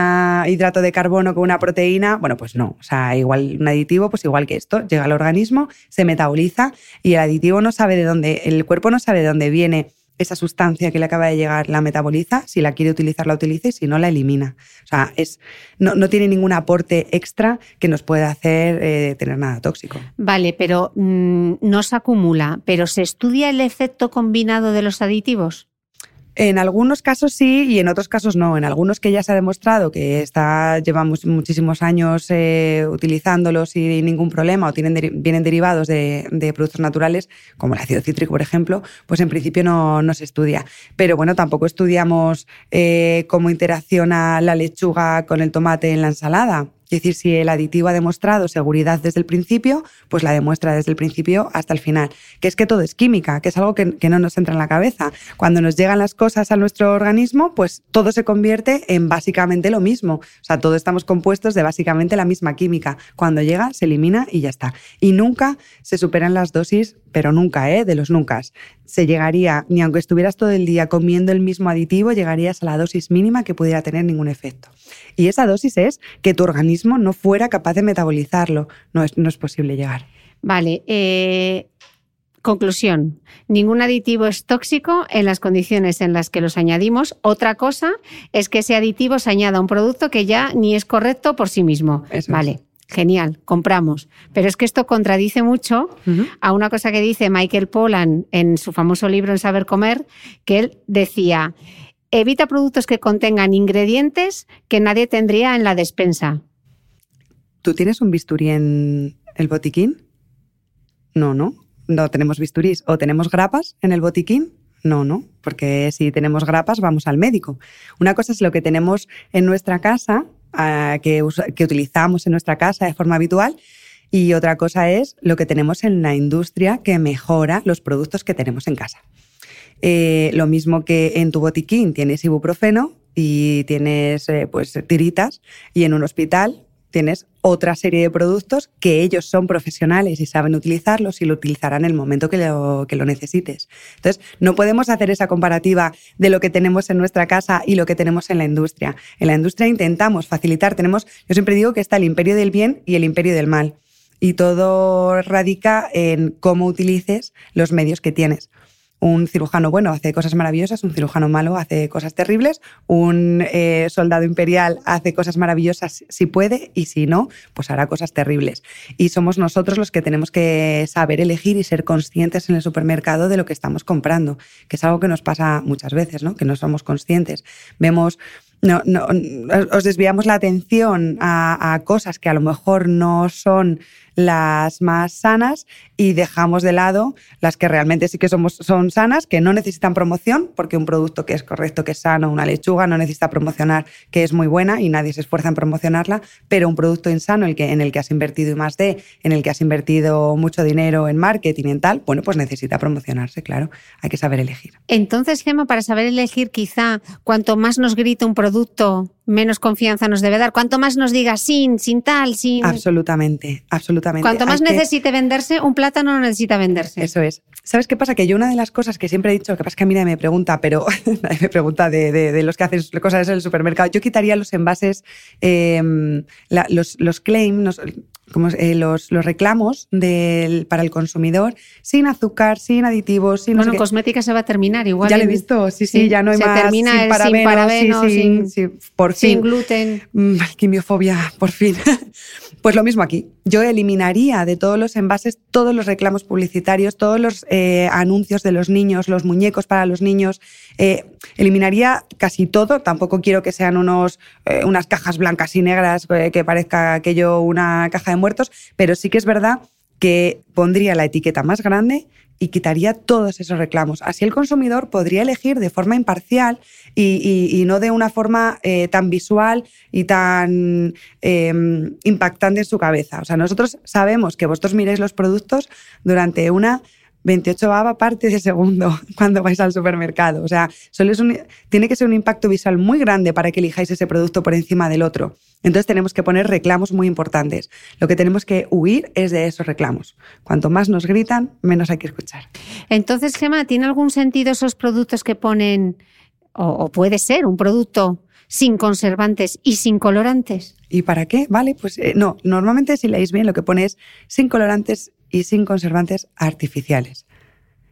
hidrato de carbono con una proteína, bueno, pues no. O sea, igual un aditivo, pues igual que esto, llega al organismo, se metaboliza y el aditivo no sabe de dónde, el cuerpo no sabe de dónde viene esa sustancia que le acaba de llegar la metaboliza, si la quiere utilizar la utiliza y si no la elimina. O sea, es, no, no tiene ningún aporte extra que nos pueda hacer eh, tener nada tóxico. Vale, pero mm, no se acumula, pero ¿se estudia el efecto combinado de los aditivos? En algunos casos sí y en otros casos no. En algunos que ya se ha demostrado que está, llevamos muchísimos años eh, utilizándolos sin ningún problema o tienen, vienen derivados de, productos naturales, como el ácido cítrico, por ejemplo, pues en principio no, no se estudia. Pero bueno, tampoco estudiamos eh, cómo interacciona la lechuga con el tomate en la ensalada Es decir, si el aditivo ha demostrado seguridad desde el principio, pues la demuestra desde el principio hasta el final. Que es que todo es química, que es algo que, no nos entra en la cabeza. Cuando nos llegan las cosas a nuestro organismo, pues todo se convierte en básicamente lo mismo. O sea, todos estamos compuestos de básicamente la misma química. Cuando llega, se elimina y ya está. Y nunca se superan las dosis, pero nunca, ¿eh? De los nunca. Se llegaría, ni aunque estuvieras todo el día comiendo el mismo aditivo, llegarías a la dosis mínima que pudiera tener ningún efecto. Y esa dosis es que tu organismo no fuera capaz de metabolizarlo. No es, no es posible llegar. Vale. Eh, conclusión. Ningún aditivo es tóxico en las condiciones en las que los añadimos. Otra cosa es que ese aditivo se añada a un producto que ya ni es correcto por sí mismo. vale. Genial, compramos. Pero es que esto contradice mucho a una cosa que dice Michael Pollan en su famoso libro En Saber Comer, que él decía, evita productos que contengan ingredientes que nadie tendría en la despensa. ¿Tú tienes un bisturí en el botiquín? No, no. No tenemos bisturís. ¿O tenemos grapas en el botiquín? No, no, porque si tenemos grapas vamos al médico. Una cosa es lo que tenemos en nuestra casa, que, que utilizamos en nuestra casa de forma habitual, y otra cosa es lo que tenemos en la industria que mejora los productos que tenemos en casa. Eh, lo mismo que en tu botiquín tienes ibuprofeno y tienes eh, pues tiritas y en un hospital tienes otra serie de productos que ellos son profesionales y saben utilizarlos y lo utilizarán en el momento que lo, que lo necesites. Entonces, no podemos hacer esa comparativa de lo que tenemos en nuestra casa y lo que tenemos en la industria. En la industria intentamos facilitar, tenemos, yo siempre digo que está el imperio del bien y el imperio del mal. Y todo radica en cómo utilices los medios que tienes un cirujano bueno hace cosas maravillosas, un cirujano malo hace cosas terribles, un eh, soldado imperial hace cosas maravillosas si puede y si no, pues hará cosas terribles. Y somos nosotros los que tenemos que saber elegir y ser conscientes en el supermercado de lo que estamos comprando, que es algo que nos pasa muchas veces, ¿no? que no somos conscientes. Vemos no, no, os desviamos la atención a, cosas que a lo mejor no son las más sanas y dejamos de lado las que realmente sí que son sanas, que no necesitan promoción, porque un producto que es correcto, que es sano, una lechuga, no necesita promocionar que es muy buena y nadie se esfuerza en promocionarla, pero un producto insano el que, en el que has invertido más de, en el que has invertido mucho dinero en marketing y en tal, bueno, pues necesita promocionarse, claro, hay que saber elegir. Entonces, Gemma, para saber elegir quizá cuanto más nos grita un producto, menos confianza nos debe dar. Cuanto más nos diga sin, sin tal, sin. Absolutamente, absolutamente. Cuanto más necesite venderse, un plátano no necesita venderse. Eso es. ¿Sabes qué pasa? Que yo una de las cosas que siempre he dicho, que pasa que a mí nadie me pregunta, pero *laughs* nadie me pregunta de, los que hacen cosas en el supermercado, yo quitaría los envases, em, los, los claims, como, eh, los, los, reclamos del, para el consumidor sin azúcar, sin aditivos, sin... Bueno, cosmética se va a terminar igual. Ya lo he visto, sí, sí, ya no hay más termina sin parabeno, sin, sin, por sin gluten. Mm, quimiofobia, por fin. *laughs* pues lo mismo aquí. Yo eliminaría de todos los envases todos los reclamos publicitarios, todos los eh, anuncios de los niños, los muñecos para los niños. Eh, eliminaría casi todo. Tampoco quiero que sean unos, unas cajas blancas y negras que parezca aquello una caja de muertos, pero sí que es verdad que pondría la etiqueta más grande y quitaría todos esos reclamos. Así el consumidor podría elegir de forma imparcial y, no de una forma eh, tan visual y tan em, impactante en su cabeza. O sea, nosotros sabemos que vosotros miréis los productos durante una 28 parte de segundo *laughs* cuando vais al supermercado. O sea, solo es tiene que ser un impacto visual muy grande para que elijáis ese producto por encima del otro. Entonces tenemos que poner reclamos muy importantes. Lo que tenemos que huir es de esos reclamos. Cuanto más nos gritan, menos hay que escuchar. Entonces, Gemma, ¿tiene algún sentido esos productos que ponen, o, puede ser un producto sin conservantes y sin colorantes? ¿Y para qué? Vale, pues eh, no, normalmente si leéis bien lo que pone es sin colorantes y sin conservantes artificiales.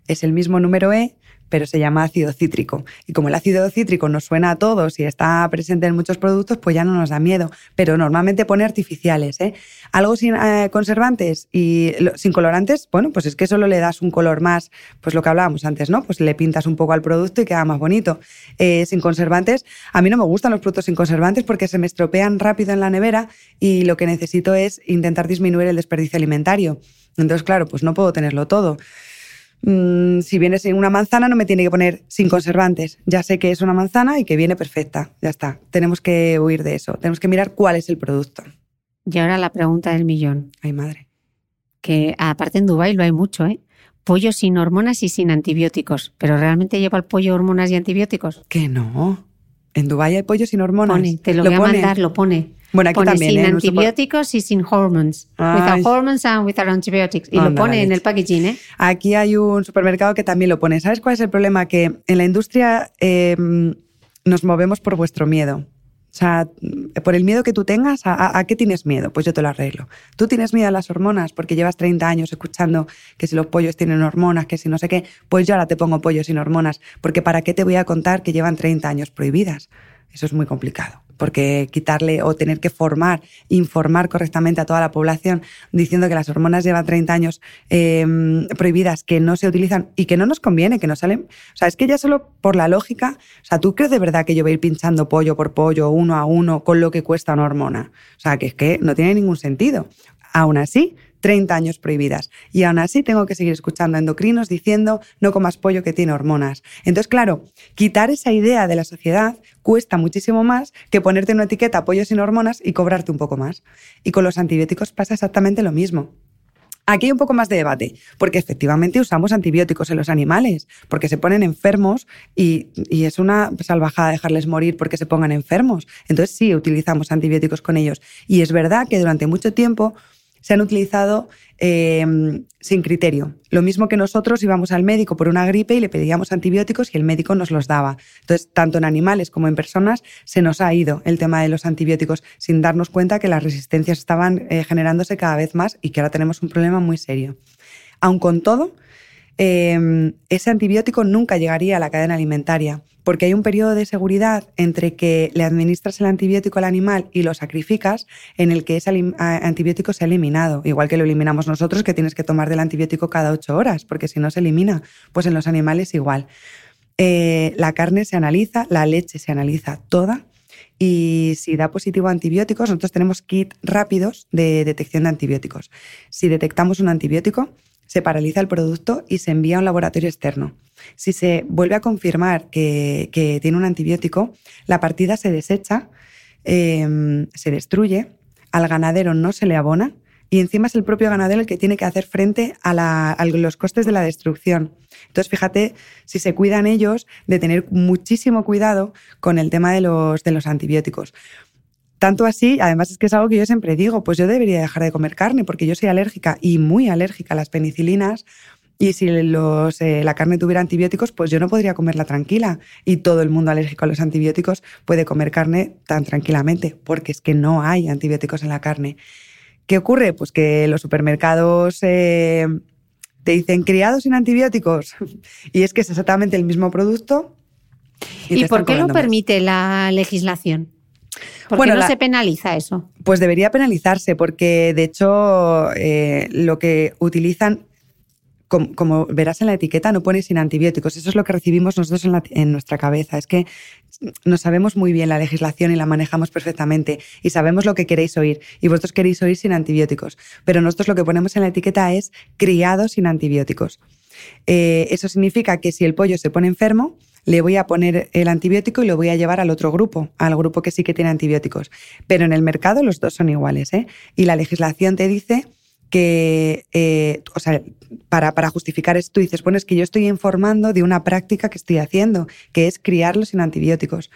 Es el mismo número E, pero se llama ácido cítrico. Y como el ácido cítrico nos suena a todos y está presente en muchos productos, pues ya no nos da miedo. Pero normalmente pone artificiales. ¿eh? Algo sin eh, conservantes y sin colorantes, bueno, pues es que solo le das un color más, pues lo que hablábamos antes, ¿no? Pues le pintas un poco al producto y queda más bonito. Eh, sin conservantes, a mí no me gustan los productos sin conservantes porque se me estropean rápido en la nevera y lo que necesito es intentar disminuir el desperdicio alimentario. Entonces, claro, pues no puedo tenerlo todo. Mm, si viene sin una manzana, no me tiene que poner sin conservantes. Ya sé que es una manzana y que viene perfecta. Ya está. Tenemos que huir de eso. Tenemos que mirar cuál es el producto. Y ahora la pregunta del millón, Ay, madre. que aparte en Dubái lo hay mucho, ¿eh? Pollo sin hormonas y sin antibióticos. ¿Pero realmente lleva el pollo hormonas y antibióticos? Que no. En Dubái hay pollo sin hormonas. Pone, te lo, voy a pone. mandar, lo pone. Bueno, aquí pone también, sin ¿eh? Antibióticos y sin hormones. Ay. Without hormones and without antibiotics. Y lo pone en el packaging, ¿eh? Aquí hay un supermercado que también lo pone. ¿Sabes cuál es el problema? Que en la industria eh, nos movemos por vuestro miedo. O sea, por el miedo que tú tengas, ¿a, a- a qué tienes miedo? Pues yo te lo arreglo. Tú tienes miedo a las hormonas porque llevas 30 años escuchando que si los pollos tienen hormonas, que si no sé qué, pues yo ahora te pongo pollos sin hormonas. Porque ¿para qué te voy a contar que llevan 30 años prohibidas? Eso es muy complicado, porque quitarle o tener que formar, informar correctamente a toda la población diciendo que las hormonas llevan 30 años eh, prohibidas, que no se utilizan y que no nos conviene, que no salen. O sea, es que ya solo por la lógica, o sea, ¿tú crees de verdad que yo voy a ir pinchando pollo por pollo, uno a uno, con lo que cuesta una hormona? O sea, que es que no tiene ningún sentido. Aún así, 30 años prohibidas. Y aún así tengo que seguir escuchando endocrinos diciendo no comas pollo que tiene hormonas. Entonces, claro, quitar esa idea de la sociedad cuesta muchísimo más que ponerte una etiqueta pollo sin hormonas y cobrarte un poco más. Y con los antibióticos pasa exactamente lo mismo. Aquí hay un poco más de debate, porque efectivamente usamos antibióticos en los animales, porque se ponen enfermos y, y es una salvajada dejarles morir porque se pongan enfermos. Entonces sí, utilizamos antibióticos con ellos. Y es verdad que durante mucho tiempo se han utilizado eh, sin criterio. Lo mismo que nosotros íbamos al médico por una gripe y le pedíamos antibióticos y el médico nos los daba. Entonces, tanto en animales como en personas se nos ha ido el tema de los antibióticos sin darnos cuenta que las resistencias estaban eh, generándose cada vez más y que ahora tenemos un problema muy serio. Aun con todo, eh, ese antibiótico nunca llegaría a la cadena alimentaria, porque hay un periodo de seguridad entre que le administras el antibiótico al animal y lo sacrificas, en el que ese antibiótico se ha eliminado, igual que lo eliminamos nosotros, que tienes que tomar del antibiótico cada ocho horas, porque si no se elimina, pues en los animales igual. Eh, la carne se analiza, la leche se analiza toda. Y si da positivo a antibióticos, nosotros tenemos kits rápidos de detección de antibióticos. Si detectamos un antibiótico, se paraliza el producto y se envía a un laboratorio externo. Si se vuelve a confirmar que, tiene un antibiótico, la partida se desecha, eh, se destruye, al ganadero no se le abona y encima es el propio ganadero el que tiene que hacer frente a, los costes de la destrucción. Entonces, fíjate si se cuidan ellos de tener muchísimo cuidado con el tema de los antibióticos. Tanto así, además es que es algo que yo siempre digo, pues yo debería dejar de comer carne porque yo soy alérgica y muy alérgica a las penicilinas y si los, eh, la carne tuviera antibióticos, pues yo no podría comerla tranquila y todo el mundo alérgico a los antibióticos puede comer carne tan tranquilamente porque es que no hay antibióticos en la carne. ¿Qué ocurre? Pues que los supermercados eh, te dicen criados sin antibióticos *laughs* y es que es exactamente el mismo producto. ¿Y, te por qué lo más. permite la legislación? ¿Por Bueno, qué no la- se penaliza eso? Pues debería penalizarse porque, de hecho, eh, lo que utilizan, com- como, verás en la etiqueta, no pone sin antibióticos. Eso es lo que recibimos nosotros en, la- en nuestra cabeza. Es que no sabemos muy bien la legislación y la manejamos perfectamente y sabemos lo que queréis oír y vosotros queréis oír sin antibióticos. Pero nosotros lo que ponemos en la etiqueta es criado sin antibióticos. Eh, eso significa que si el pollo se pone enfermo, le voy a poner el antibiótico y lo voy a llevar al otro grupo, al grupo que sí que tiene antibióticos. Pero en el mercado los dos son iguales, ¿eh? Y la legislación te dice que, eh, o sea, para, para justificar esto, tú dices, bueno, es que yo estoy informando de una práctica que estoy haciendo, que es criarlo sin antibióticos.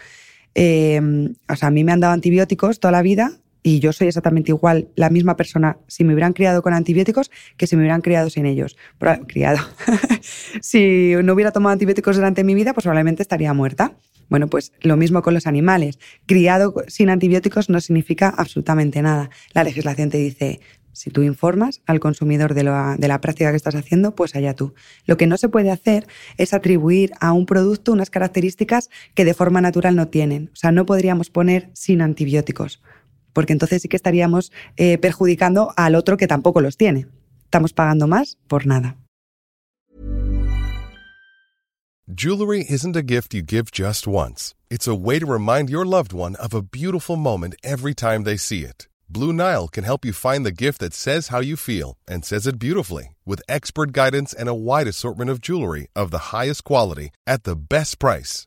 Eh, o sea, a mí me han dado antibióticos toda la vida y yo soy exactamente igual, la misma persona, si me hubieran criado con antibióticos que si me hubieran criado sin ellos. Pero, criado. *laughs* si no hubiera tomado antibióticos durante mi vida, pues probablemente estaría muerta. Bueno, pues lo mismo con los animales. Criado sin antibióticos no significa absolutamente nada. La legislación te dice, si tú informas al consumidor de de la práctica que estás haciendo, pues allá tú. Lo que no se puede hacer es atribuir a un producto unas características que de forma natural no tienen. O sea, no podríamos poner sin antibióticos, porque entonces sí que estaríamos eh, perjudicando al otro que tampoco los tiene. Estamos pagando más por nada. Jewelry isn't a gift you give just once. It's a way to remind your loved one of a beautiful moment every time they see it. Blue Nile can help you find the gift that says how you feel and says it beautifully with expert guidance and a wide assortment of jewelry of the highest quality at the best price.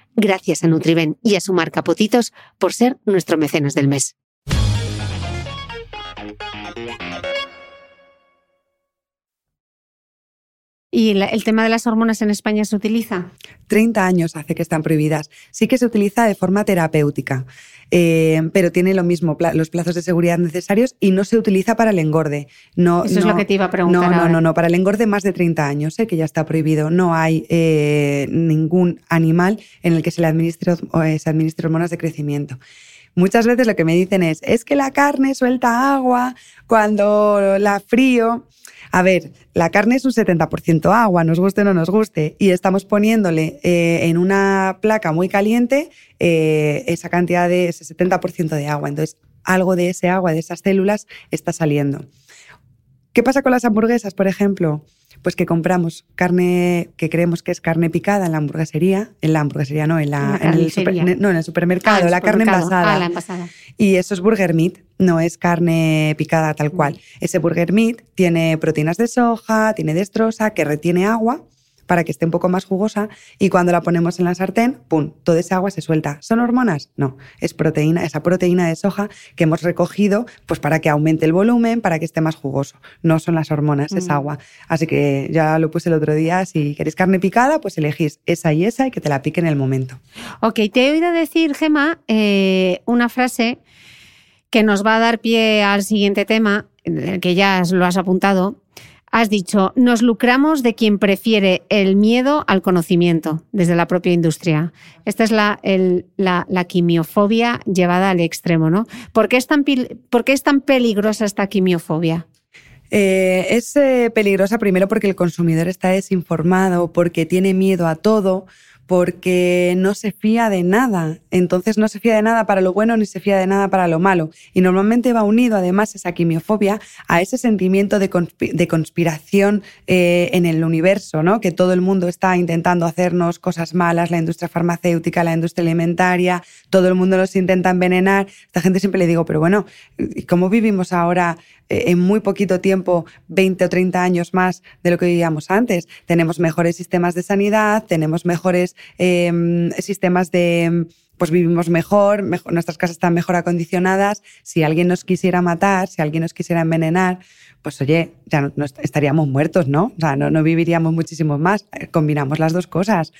Gracias a Nutriben y a su marca Potitos por ser nuestro mecenas del mes. ¿Y el tema de las hormonas en España se utiliza? 30 años hace que están prohibidas. Sí que se utiliza de forma terapéutica, eh, pero tiene lo mismo, los plazos de seguridad necesarios y no se utiliza para el engorde. No, Eso es lo que te iba a preguntar. No, no, no, no, para el engorde más de 30 años, ¿eh? que ya está prohibido. No hay eh, ningún animal en el que se le administre, se administre hormonas de crecimiento. Muchas veces lo que me dicen es, es que la carne suelta agua cuando la frío. A ver, la carne es un 70% agua, nos guste o no nos guste, y estamos poniéndole eh, en una placa muy caliente eh, esa cantidad de ese 70% de agua. Entonces, algo de ese agua, de esas células, está saliendo. ¿Qué pasa con las hamburguesas, por ejemplo? Pues que compramos carne que creemos que es carne picada en la hamburguesería, en la hamburguesería no, en, la, en el, no, en el supermercado, ah, la carne envasada. Ah, la envasada. Y eso es burger meat, no es carne picada tal cual. Ese burger meat tiene proteínas de soja, tiene destrosa, que retiene agua para que esté un poco más jugosa y cuando la ponemos en la sartén, ¡pum!, toda esa agua se suelta. ¿Son hormonas? No, es proteína, esa proteína de soja que hemos recogido pues para que aumente el volumen, para que esté más jugoso. No son las hormonas, es mm. agua. Así que ya lo puse el otro día, si queréis carne picada, pues elegís esa y esa y que te la pique en el momento. Ok, te he oído decir, Gema, eh, una frase que nos va a dar pie al siguiente tema, que ya lo has apuntado, Has dicho, nos lucramos de quien prefiere el miedo al conocimiento desde la propia industria. Esta es la, la, quimiofobia llevada al extremo, ¿no? ¿Por qué es tan, por qué es tan peligrosa esta quimiofobia? Eh, es eh, peligrosa primero porque el consumidor está desinformado, porque tiene miedo a todo, porque no se fía de nada. Entonces no se fía de nada para lo bueno ni se fía de nada para lo malo. Y normalmente va unido además esa quimiofobia a ese sentimiento de, conspiración eh, en el universo, ¿no? que todo el mundo está intentando hacernos cosas malas, la industria farmacéutica, la industria alimentaria, todo el mundo nos intenta envenenar. Esta gente siempre le digo, pero bueno, ¿cómo vivimos ahora en muy poquito tiempo, 20 o 30 años más de lo que vivíamos antes. Tenemos mejores sistemas de sanidad, tenemos mejores em, sistemas de pues vivimos mejor, nuestras casas están mejor acondicionadas. Si alguien nos quisiera matar, si alguien nos quisiera envenenar, pues oye, ya no, estaríamos muertos, ¿no? O sea, no, no viviríamos muchísimo más. Eh, combinamos las dos cosas.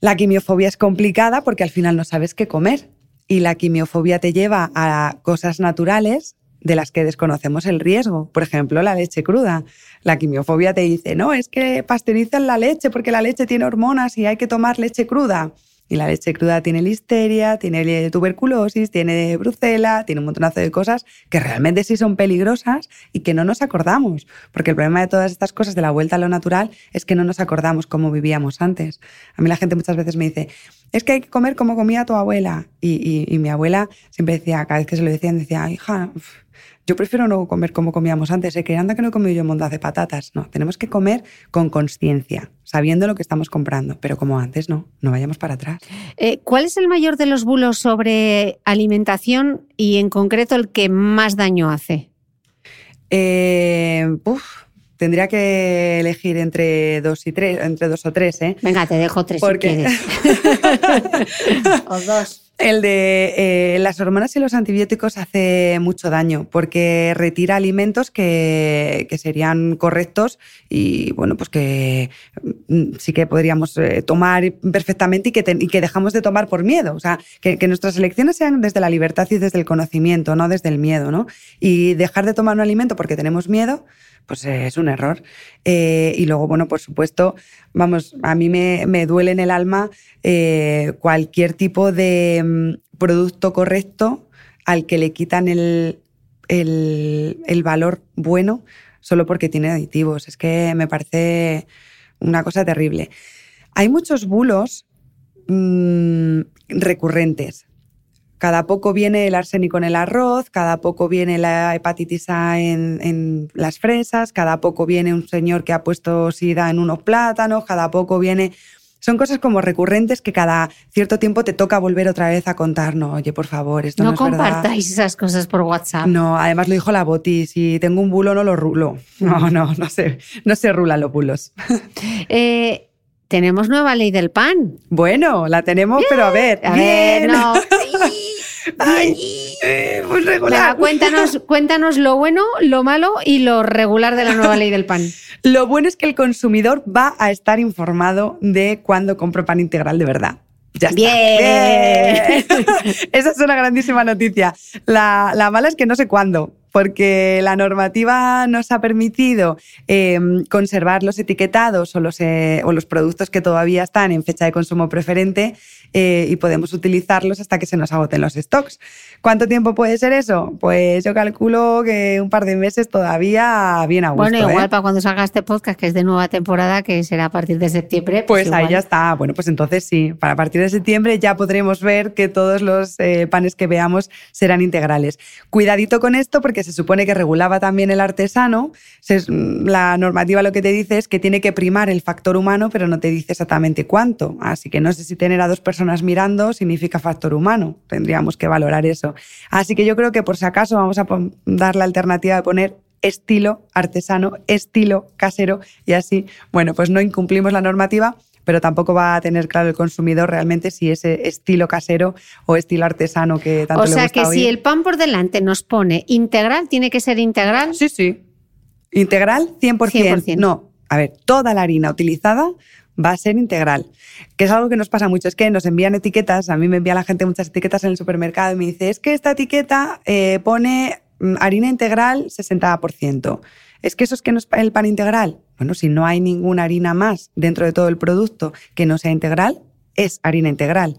La quimiofobia es complicada porque al final no sabes qué comer. Y la quimiofobia te lleva a cosas naturales de las que desconocemos el riesgo. Por ejemplo, la leche cruda. La quimiofobia te dice, no, es que pasteurizan la leche porque la leche tiene hormonas y hay que tomar leche cruda. Y la leche cruda tiene listeria, tiene tuberculosis, tiene brucela, tiene un montonazo de cosas que realmente sí son peligrosas y que no nos acordamos. Porque el problema de todas estas cosas de la vuelta a lo natural es que no nos acordamos cómo vivíamos antes. A mí la gente muchas veces me dice, es que hay que comer como comía tu abuela. Y, mi abuela siempre decía, cada vez que se lo decían, decía, hija, yo prefiero no comer como comíamos antes, ¿eh? que anda que no he comido yo un montón de patatas. No, tenemos que comer con conciencia, sabiendo lo que estamos comprando, pero como antes no, no vayamos para atrás. Eh, ¿Cuál es el mayor de los bulos sobre alimentación y en concreto el que más daño hace? Eh, tendría que elegir entre dos y tres, entre dos o tres, ¿eh? Venga, te dejo tres Porque... si *laughs* *laughs* o dos. El de eh, las hormonas y los antibióticos hace mucho daño porque retira alimentos que, serían correctos y bueno, pues que mm, sí que podríamos eh, tomar perfectamente y que, que dejamos de tomar por miedo. O sea, que, que, nuestras elecciones sean desde la libertad y desde el conocimiento, no desde el miedo, ¿no? Y dejar de tomar un alimento porque tenemos miedo, pues es un error. Eh, y luego, bueno, por supuesto, vamos, a mí me, duele en el alma eh, cualquier tipo de mm, producto correcto al que le quitan el, valor bueno solo porque tiene aditivos. Es que me parece una cosa terrible. Hay muchos bulos mm, recurrentes. Cada poco viene el arsénico en el arroz, cada poco viene la hepatitis A en, las fresas, cada poco viene un señor que ha puesto sida en unos plátanos, cada poco viene son cosas como recurrentes que cada cierto tiempo te toca volver otra vez a contar. No, oye, por favor, esto no, no es compartáis esas cosas por WhatsApp. No, además lo dijo la Boti, si tengo un bulo no lo rulo. No, mm. no, no se, no se rulan los bulos. Eh, tenemos nueva ley del pan. Bueno, la tenemos, pero a ver. A ver, no. *laughs* Ay, eh, pues regular. cuéntanos, *laughs* cuéntanos lo bueno, lo malo y lo regular de la nueva ley del pan. Lo bueno es que el consumidor va a estar informado de cuándo compro pan integral de verdad. Ya está. Bien. *laughs* Esa es una grandísima noticia. La, la mala es que no sé cuándo porque la normativa nos ha permitido eh, conservar los etiquetados o los, eh, o los, productos que todavía están en fecha de consumo preferente eh, y podemos utilizarlos hasta que se nos agoten los stocks. ¿Cuánto tiempo puede ser eso? Pues yo calculo que un par de meses todavía bien a gusto. Bueno, igual para cuando salga este podcast, que es de nueva temporada, que será a partir de septiembre. Pues, pues ahí ya está. Bueno, pues entonces sí, para a partir de septiembre ya podremos ver que todos los panes que veamos serán integrales. Cuidadito con esto porque se supone que regulaba también el artesano, la normativa lo que te dice es que tiene que primar el factor humano, pero no te dice exactamente cuánto. Así que no sé si tener a dos personas mirando significa factor humano. Tendríamos que valorar eso. Así que yo creo que por si acaso vamos a dar la alternativa de poner estilo artesano, estilo casero y así, bueno, pues no incumplimos la normativa, pero tampoco va a tener claro el consumidor realmente si ese estilo casero o estilo artesano que tanto le gusta O sea que si el pan por delante nos pone integral, ¿tiene que ser integral? Sí, sí. Integral 100%. No, a ver, toda la harina utilizada va a ser integral. Que es algo que nos pasa mucho, es que nos envían etiquetas, a mí me envía la gente muchas etiquetas en el supermercado y me dice, es que esta etiqueta eh, pone mm, harina integral 60%. ¿Es que eso es que no es el pan integral? Bueno, si no hay ninguna harina más dentro de todo el producto que no sea integral, es harina integral.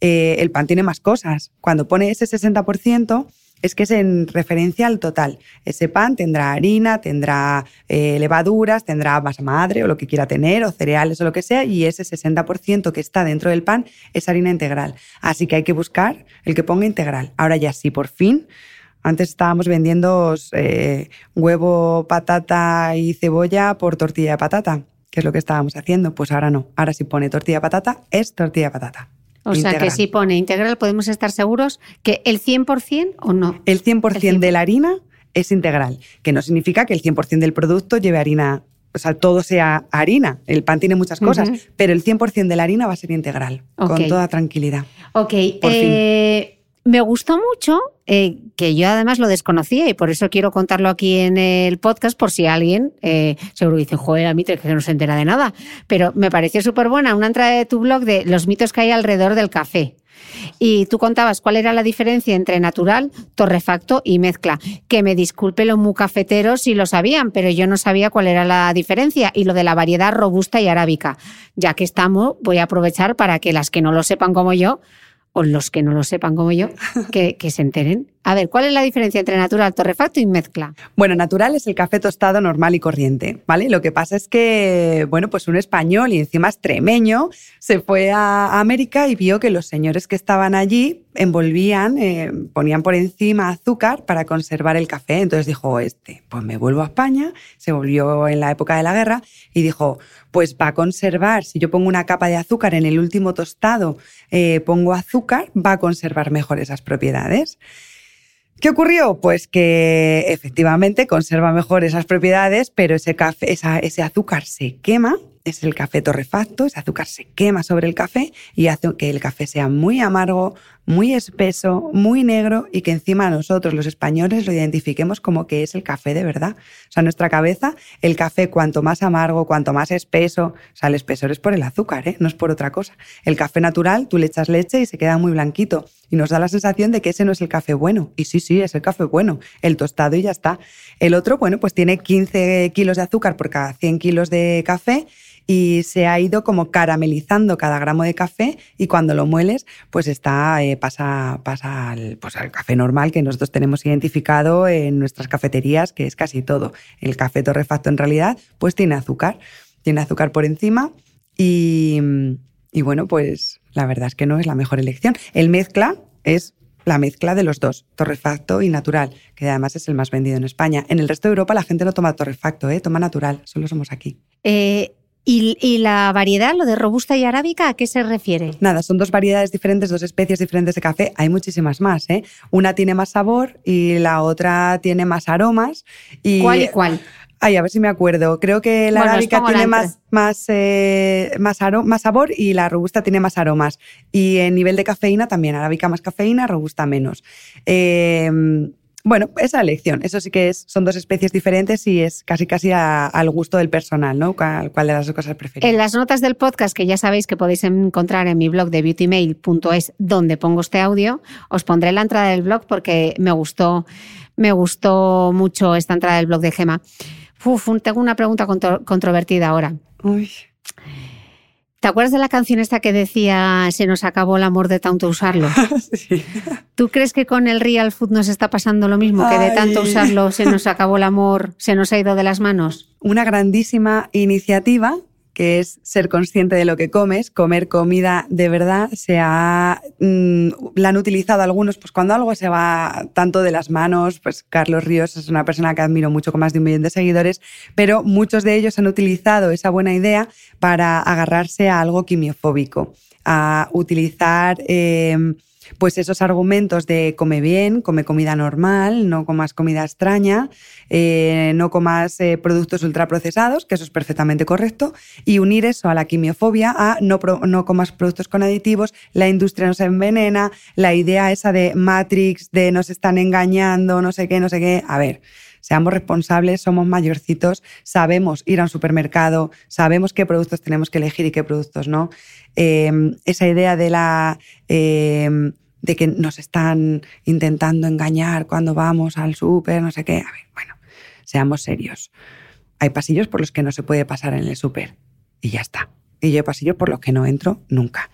Eh, el pan tiene más cosas. Cuando pone ese 60%, es que es en referencia al total. Ese pan tendrá harina, tendrá eh, levaduras, tendrá masa madre o lo que quiera tener, o cereales o lo que sea, y ese 60% que está dentro del pan es harina integral. Así que hay que buscar el que ponga integral. Ahora ya sí, por fin antes estábamos vendiendo eh, huevo, patata y cebolla por tortilla de patata, que es lo que estábamos haciendo. Pues ahora no. Ahora si pone tortilla de patata, es tortilla de patata. O sea que si pone integral, podemos estar seguros que el 100% o no. El 100%, de la harina es integral, que no significa que el 100% del producto lleve harina, o sea, todo sea harina. El pan tiene muchas cosas, pero el 100% de la harina va a ser integral, con toda tranquilidad. Ok. Eh, me gustó mucho, eh, que yo además lo desconocía y por eso quiero contarlo aquí en el podcast por si alguien eh, seguro dice, joder, a mí que no se entera de nada. Pero me pareció súper buena una entrada de tu blog de los mitos que hay alrededor del café. Y tú contabas cuál era la diferencia entre natural, torrefacto y mezcla. Que me disculpe los muy cafeteros si lo sabían, pero yo no sabía cuál era la diferencia. Y lo de la variedad robusta y arábica. Ya que estamos, voy a aprovechar para que las que no lo sepan como yo, o los que no lo sepan como yo, *laughs* que, que se enteren. A ver, ¿cuál es la diferencia entre natural, torrefacto y mezcla? Bueno, natural es el café tostado normal y corriente, ¿vale? Lo que pasa es que, bueno, pues un español y encima extremeño se fue a América y vio que los señores que estaban allí envolvían, eh, ponían por encima azúcar para conservar el café. Entonces dijo, este, pues me vuelvo a España, se volvió en la época de la guerra y dijo, pues va a conservar, si yo pongo una capa de azúcar en el último tostado, eh, pongo azúcar, va a conservar mejor esas propiedades. ¿Qué ocurrió? Pues que efectivamente conserva mejor esas propiedades, pero ese, café, ese azúcar se quema es el café torrefacto, ese azúcar se quema sobre el café y hace que el café sea muy amargo, muy espeso, muy negro y que encima nosotros los españoles lo identifiquemos como que es el café de verdad. O sea, nuestra cabeza, el café cuanto más amargo, cuanto más espeso, o sea, el espesor es por el azúcar, ¿eh? no es por otra cosa. El café natural, tú le echas leche y se queda muy blanquito y nos da la sensación de que ese no es el café bueno. Y sí, sí, es el café bueno, el tostado y ya está. El otro, bueno, pues tiene 15 kilos de azúcar por cada 100 kilos de café y se ha ido como caramelizando cada gramo de café y cuando lo mueles pues está eh, pasa, pasa al, pues al café normal que nosotros tenemos identificado en nuestras cafeterías que es casi todo. El café torrefacto en realidad pues tiene azúcar, tiene azúcar por encima y, y bueno pues la verdad es que no es la mejor elección. El mezcla es la mezcla de los dos, torrefacto y natural, que además es el más vendido en España. En el resto de Europa la gente no toma torrefacto, ¿eh? toma natural, solo somos aquí. Eh, ¿Y, la variedad, lo de robusta y arábica, a qué se refiere? Nada, son dos variedades diferentes, dos especies diferentes de café. Hay muchísimas más. ¿eh? Una tiene más sabor y la otra tiene más aromas. Y... ¿Cuál y cuál? Ay, a ver si me acuerdo. Creo que la arábica tiene más, más, eh, más, más, sabor y la robusta tiene más aromas. Y en nivel de cafeína también, arábica más cafeína, robusta menos. Eh, bueno, esa elección, eso sí que es, son dos especies diferentes y es casi casi al gusto del personal, ¿no? ¿Cuál, de las dos cosas preferís? En las notas del podcast, que ya sabéis que podéis encontrar en mi blog de beautymail.es, donde pongo este audio, os pondré la entrada del blog porque me gustó, me gustó mucho esta entrada del blog de Gema. Uf, tengo una pregunta controvertida ahora. Uy. ¿Te acuerdas de la canción esta que decía se nos acabó el amor de tanto usarlo? *laughs* sí. ¿Tú crees que con el real food nos está pasando lo mismo? Que de tanto usarlo se nos acabó el amor, se nos ha ido de las manos. Una grandísima iniciativa que es ser consciente de lo que comes, comer comida de verdad, se ha, mm, la han utilizado algunos, pues cuando algo se va tanto de las manos, pues Carlos Ríos es una persona que admiro mucho con más de un millón de seguidores, pero muchos de ellos han utilizado esa buena idea para agarrarse a algo quimiofóbico, a utilizar... Eh, pues esos argumentos de come bien, come comida normal, no comas comida extraña, eh, no comas eh, productos ultraprocesados, que eso es perfectamente correcto, y unir eso a la quimiofobia, a no, no comas productos con aditivos, la industria nos envenena, la idea esa de Matrix, de nos están engañando, no sé qué, no sé qué. A ver, seamos responsables, somos mayorcitos, sabemos ir a un supermercado, sabemos qué productos tenemos que elegir y qué productos no. Em, esa idea de la... Em, de que nos están intentando engañar cuando vamos al súper, no sé qué. A ver, bueno, seamos serios. Hay pasillos por los que no se puede pasar en el súper y ya está. Y yo hay por los que no entro nunca.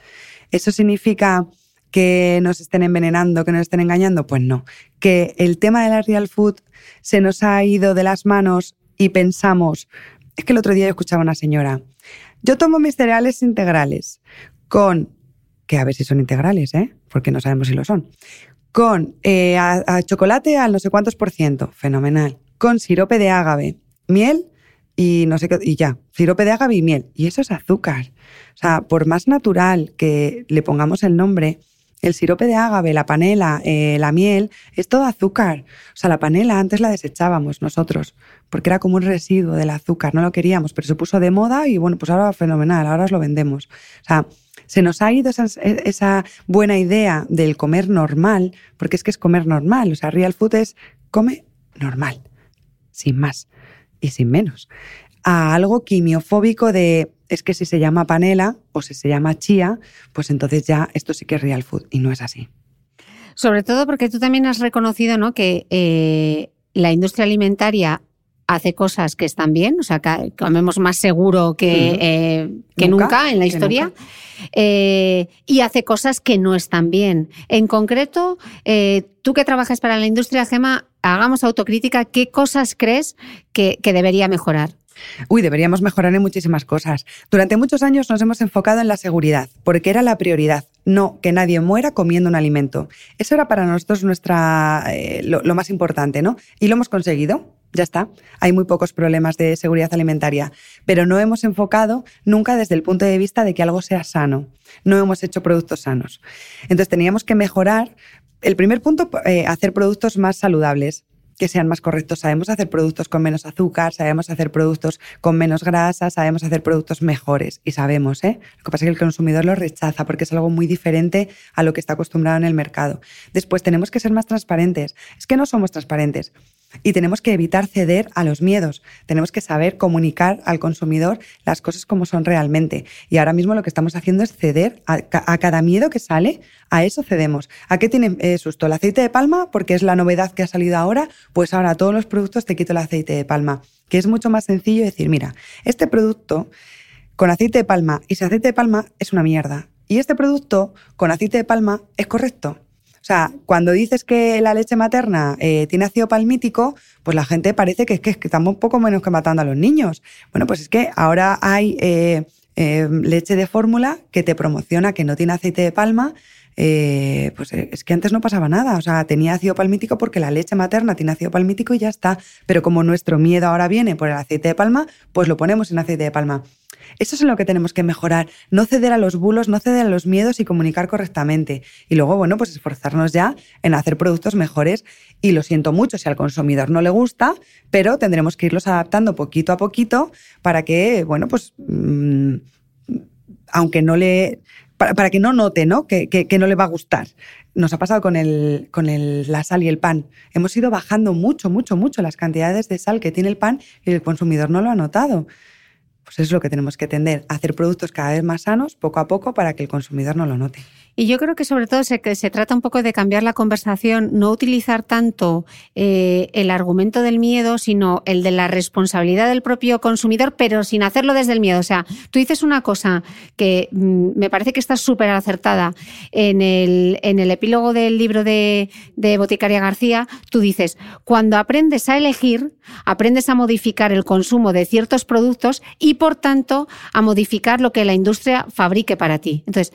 ¿Eso significa que nos estén envenenando, que nos estén engañando? Pues no. Que el tema de la real food se nos ha ido de las manos y pensamos, es que el otro día yo escuchaba a una señora, yo tomo mis cereales integrales con, que a ver si son integrales, ¿eh? porque no sabemos si lo son, con eh, chocolate al no sé cuántos por ciento, fenomenal, con sirope de ágave, miel y no sé qué, y ya, sirope de ágave y miel. Y eso es azúcar. O sea, por más natural que le pongamos el nombre, el sirope de ágave, la panela, eh, la miel, es todo azúcar. O sea, la panela antes la desechábamos nosotros, porque era como un residuo del azúcar, no lo queríamos, pero se puso de moda y bueno, pues ahora fenomenal, ahora os lo vendemos. O sea, se nos ha ido esa, buena idea del comer normal, porque es que es comer normal. O sea, real food es come normal, sin más y sin menos. a algo quimiofóbico de es que si se llama panela o si se llama chía, pues entonces ya esto sí que es real food y no es así. Sobre todo porque tú también has reconocido ¿no? que eh, la industria alimentaria hace cosas que están bien, o sea, que comemos más seguro que, eh, que nunca, en la historia, eh, y hace cosas que no están bien. En concreto, tú que trabajas para la industria, Gema, hagamos autocrítica, ¿qué cosas crees que debería mejorar? Uy, deberíamos mejorar en muchísimas cosas. Durante muchos años nos hemos enfocado en la seguridad, porque era la prioridad, no que nadie muera comiendo un alimento. Eso era para nosotros nuestra, eh, lo, más importante, ¿no? Y lo hemos conseguido. Ya está. Hay muy pocos problemas de seguridad alimentaria, pero no hemos enfocado nunca desde el punto de vista de que algo sea sano. No hemos hecho productos sanos. Entonces teníamos que mejorar. El primer punto, eh, hacer productos más saludables que sean más correctos. Sabemos hacer productos con menos azúcar, sabemos hacer productos con menos grasa, sabemos hacer productos mejores y sabemos, ¿eh? Lo que pasa es que el consumidor lo rechaza porque es algo muy diferente a lo que está acostumbrado en el mercado. Después tenemos que ser más transparentes. Es que no somos transparentes. Y tenemos que evitar ceder a los miedos. Tenemos que saber comunicar al consumidor las cosas como son realmente. Y ahora mismo lo que estamos haciendo es ceder a, cada miedo que sale, a eso cedemos. ¿A qué tiene eh, susto? ¿El aceite de palma? Porque es la novedad que ha salido ahora. Pues ahora todos los productos te quito el aceite de palma. Que es mucho más sencillo decir, mira, este producto con aceite de palma y sin aceite de palma es una mierda. Y este producto con aceite de palma es correcto. Sea, cuando dices que la leche materna eh, tiene ácido palmítico, pues la gente parece que es que, estamos poco menos que matando a los niños. Bueno, pues es que ahora hay eh, eh, leche de fórmula que te promociona que no tiene aceite de palma. Pues es que antes no pasaba nada, o sea, tenía ácido palmítico porque la leche materna tiene ácido palmítico y ya está. Pero como nuestro miedo ahora viene por el aceite de palma, pues lo ponemos en aceite de palma. Eso es en lo que tenemos que mejorar, no ceder a los bulos, no ceder a los miedos y comunicar correctamente. Y luego, bueno, pues esforzarnos ya en hacer productos mejores. Y lo siento mucho si al consumidor no le gusta, pero tendremos que irlos adaptando poquito a poquito para que, bueno, pues, mm, aunque no le... Para, que no note, ¿no? Que, no le va a gustar. Nos ha pasado con, el, con la sal y el pan. Hemos ido bajando mucho, mucho, mucho las cantidades de sal que tiene el pan y el consumidor no lo ha notado pues es lo que tenemos que tender, hacer productos cada vez más sanos, poco a poco, para que el consumidor no lo note. Y yo creo que sobre todo se, se trata un poco de cambiar la conversación, no utilizar tanto eh, el argumento del miedo, sino el de la responsabilidad del propio consumidor, pero sin hacerlo desde el miedo. O sea, tú dices una cosa que mm, me parece que está súper acertada en el, epílogo del libro de, de Boticaria García, tú dices, cuando aprendes a elegir, aprendes a modificar el consumo de ciertos productos y, por tanto, a modificar lo que la industria fabrique para ti. Entonces,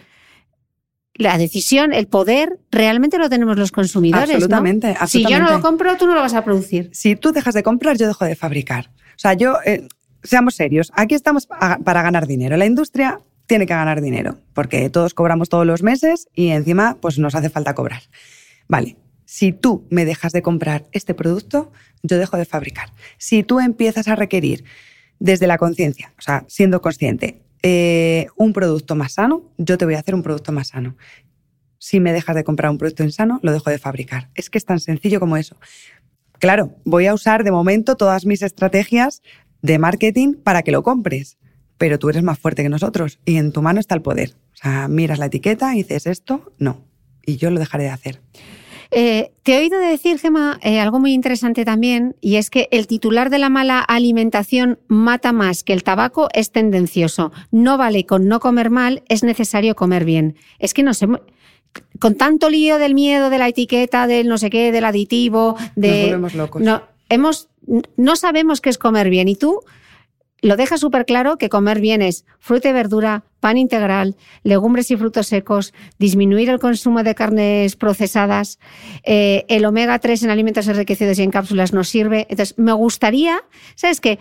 la decisión, el poder, realmente lo tenemos los consumidores. Absolutamente, Si yo no lo compro, tú no lo vas a producir. Si tú dejas de comprar, yo dejo de fabricar. O sea, yo, eh, seamos serios, aquí estamos para ganar dinero. La industria tiene que ganar dinero, porque todos cobramos todos los meses y encima pues nos hace falta cobrar. Vale, si tú me dejas de comprar este producto, yo dejo de fabricar. Si tú empiezas a requerir desde la conciencia, o sea, siendo consciente, eh, un producto más sano, yo te voy a hacer un producto más sano. Si me dejas de comprar un producto insano, lo dejo de fabricar. Es que es tan sencillo como eso. Claro, voy a usar de momento todas mis estrategias de marketing para que lo compres, pero tú eres más fuerte que nosotros y en tu mano está el poder. O sea, miras la etiqueta y dices esto, no, y yo lo dejaré de hacer. Eh, te he oído decir, Gema, eh, algo muy interesante también, y es que el titular de la mala alimentación mata más que el tabaco es tendencioso. No vale con no comer mal, es necesario comer bien. Es que no sé, con tanto lío del miedo, de la etiqueta, del no sé qué, del aditivo, de... Nos locos. No, hemos, no sabemos qué es comer bien. Y tú lo deja súper claro que comer bien es fruta y verdura, pan integral, legumbres y frutos secos, disminuir el consumo de carnes procesadas, eh, el omega 3 en alimentos enriquecidos y en cápsulas nos sirve. Entonces, me gustaría, ¿sabes qué?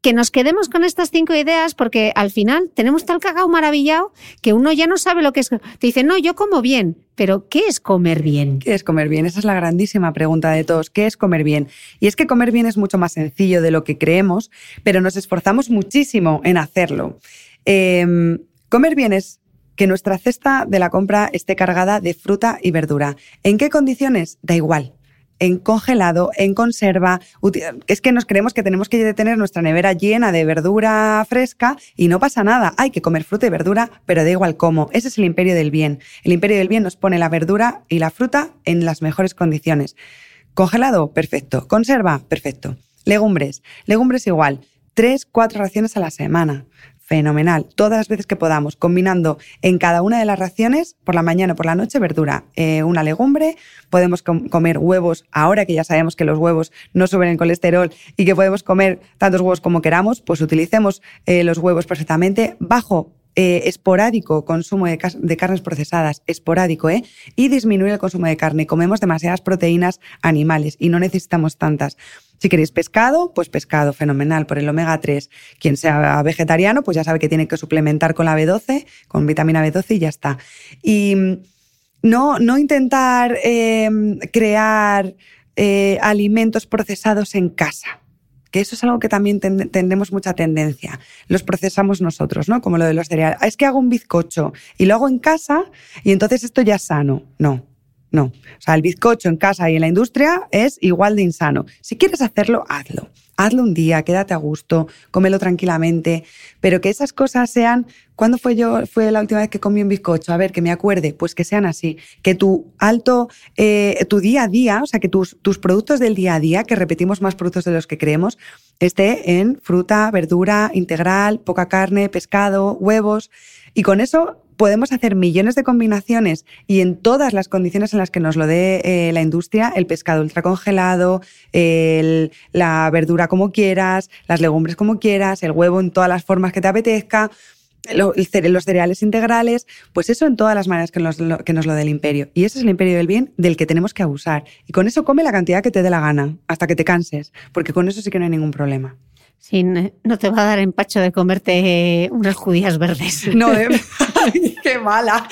Que nos quedemos con estas cinco ideas porque al final tenemos tal cagao maravillado que uno ya no sabe lo que es. Te dice, no, yo como bien, pero ¿qué es comer bien? ¿Qué es comer bien? Esa es la grandísima pregunta de todos. ¿Qué es comer bien? Y es que comer bien es mucho más sencillo de lo que creemos, pero nos esforzamos muchísimo en hacerlo. Em, comer bien es que nuestra cesta de la compra esté cargada de fruta y verdura. ¿En qué condiciones? Da igual en congelado, en conserva. Es que nos creemos que tenemos que tener nuestra nevera llena de verdura fresca y no pasa nada. Hay que comer fruta y verdura, pero da igual cómo. Ese es el imperio del bien. El imperio del bien nos pone la verdura y la fruta en las mejores condiciones. Congelado, perfecto. Conserva, perfecto. Legumbres, legumbres igual. Tres, cuatro raciones a la semana fenomenal. Todas las veces que podamos, combinando en cada una de las raciones, por la mañana o por la noche, verdura, eh, una legumbre, podemos comer huevos, ahora que ya sabemos que los huevos no suben el colesterol y que podemos comer tantos huevos como queramos, pues utilicemos eh, los huevos perfectamente bajo eh, esporádico consumo de, de, carnes procesadas, esporádico, ¿eh? Y disminuir el consumo de carne. Comemos demasiadas proteínas animales y no necesitamos tantas. Si queréis pescado, pues pescado, fenomenal, por el omega 3. Quien sea vegetariano, pues ya sabe que tiene que suplementar con la B12, con vitamina B12 y ya está. Y mm, no, no intentar em, crear eh, alimentos procesados en casa que eso es algo que también tendemos mucha tendencia. Los procesamos nosotros, ¿no? Como lo de los cereales. Ah, es que hago un bizcocho y lo hago en casa y entonces esto ya es sano. No, no. O sea, el bizcocho en casa y en la industria es igual de insano. Si quieres hacerlo, hazlo. Hazlo un día, quédate a gusto, cómelo tranquilamente, pero que esas cosas sean. ¿Cuándo fue yo? Fue la última vez que comí un bizcocho. A ver, que me acuerde. Pues que sean así. Que tu alto, eh, tu día a día, o sea, que tus, tus productos del día a día, que repetimos más productos de los que creemos, esté en fruta, verdura, integral, poca carne, pescado, huevos. Y con eso podemos hacer millones de combinaciones y en todas las condiciones en las que nos lo dé eh, la industria, el pescado ultracongelado, la verdura como quieras, las legumbres como quieras, el huevo en todas las formas que te apetezca, los cereales integrales, pues eso en todas las maneras que nos, que nos lo dé el imperio. Y ese es el imperio del bien del que tenemos que abusar. Y con eso come la cantidad que te dé la gana, hasta que te canses, porque con eso sí que no hay ningún problema. Sí, no te va a dar empacho de comerte unas judías verdes. No, *laughs* ¿eh? Qué mala.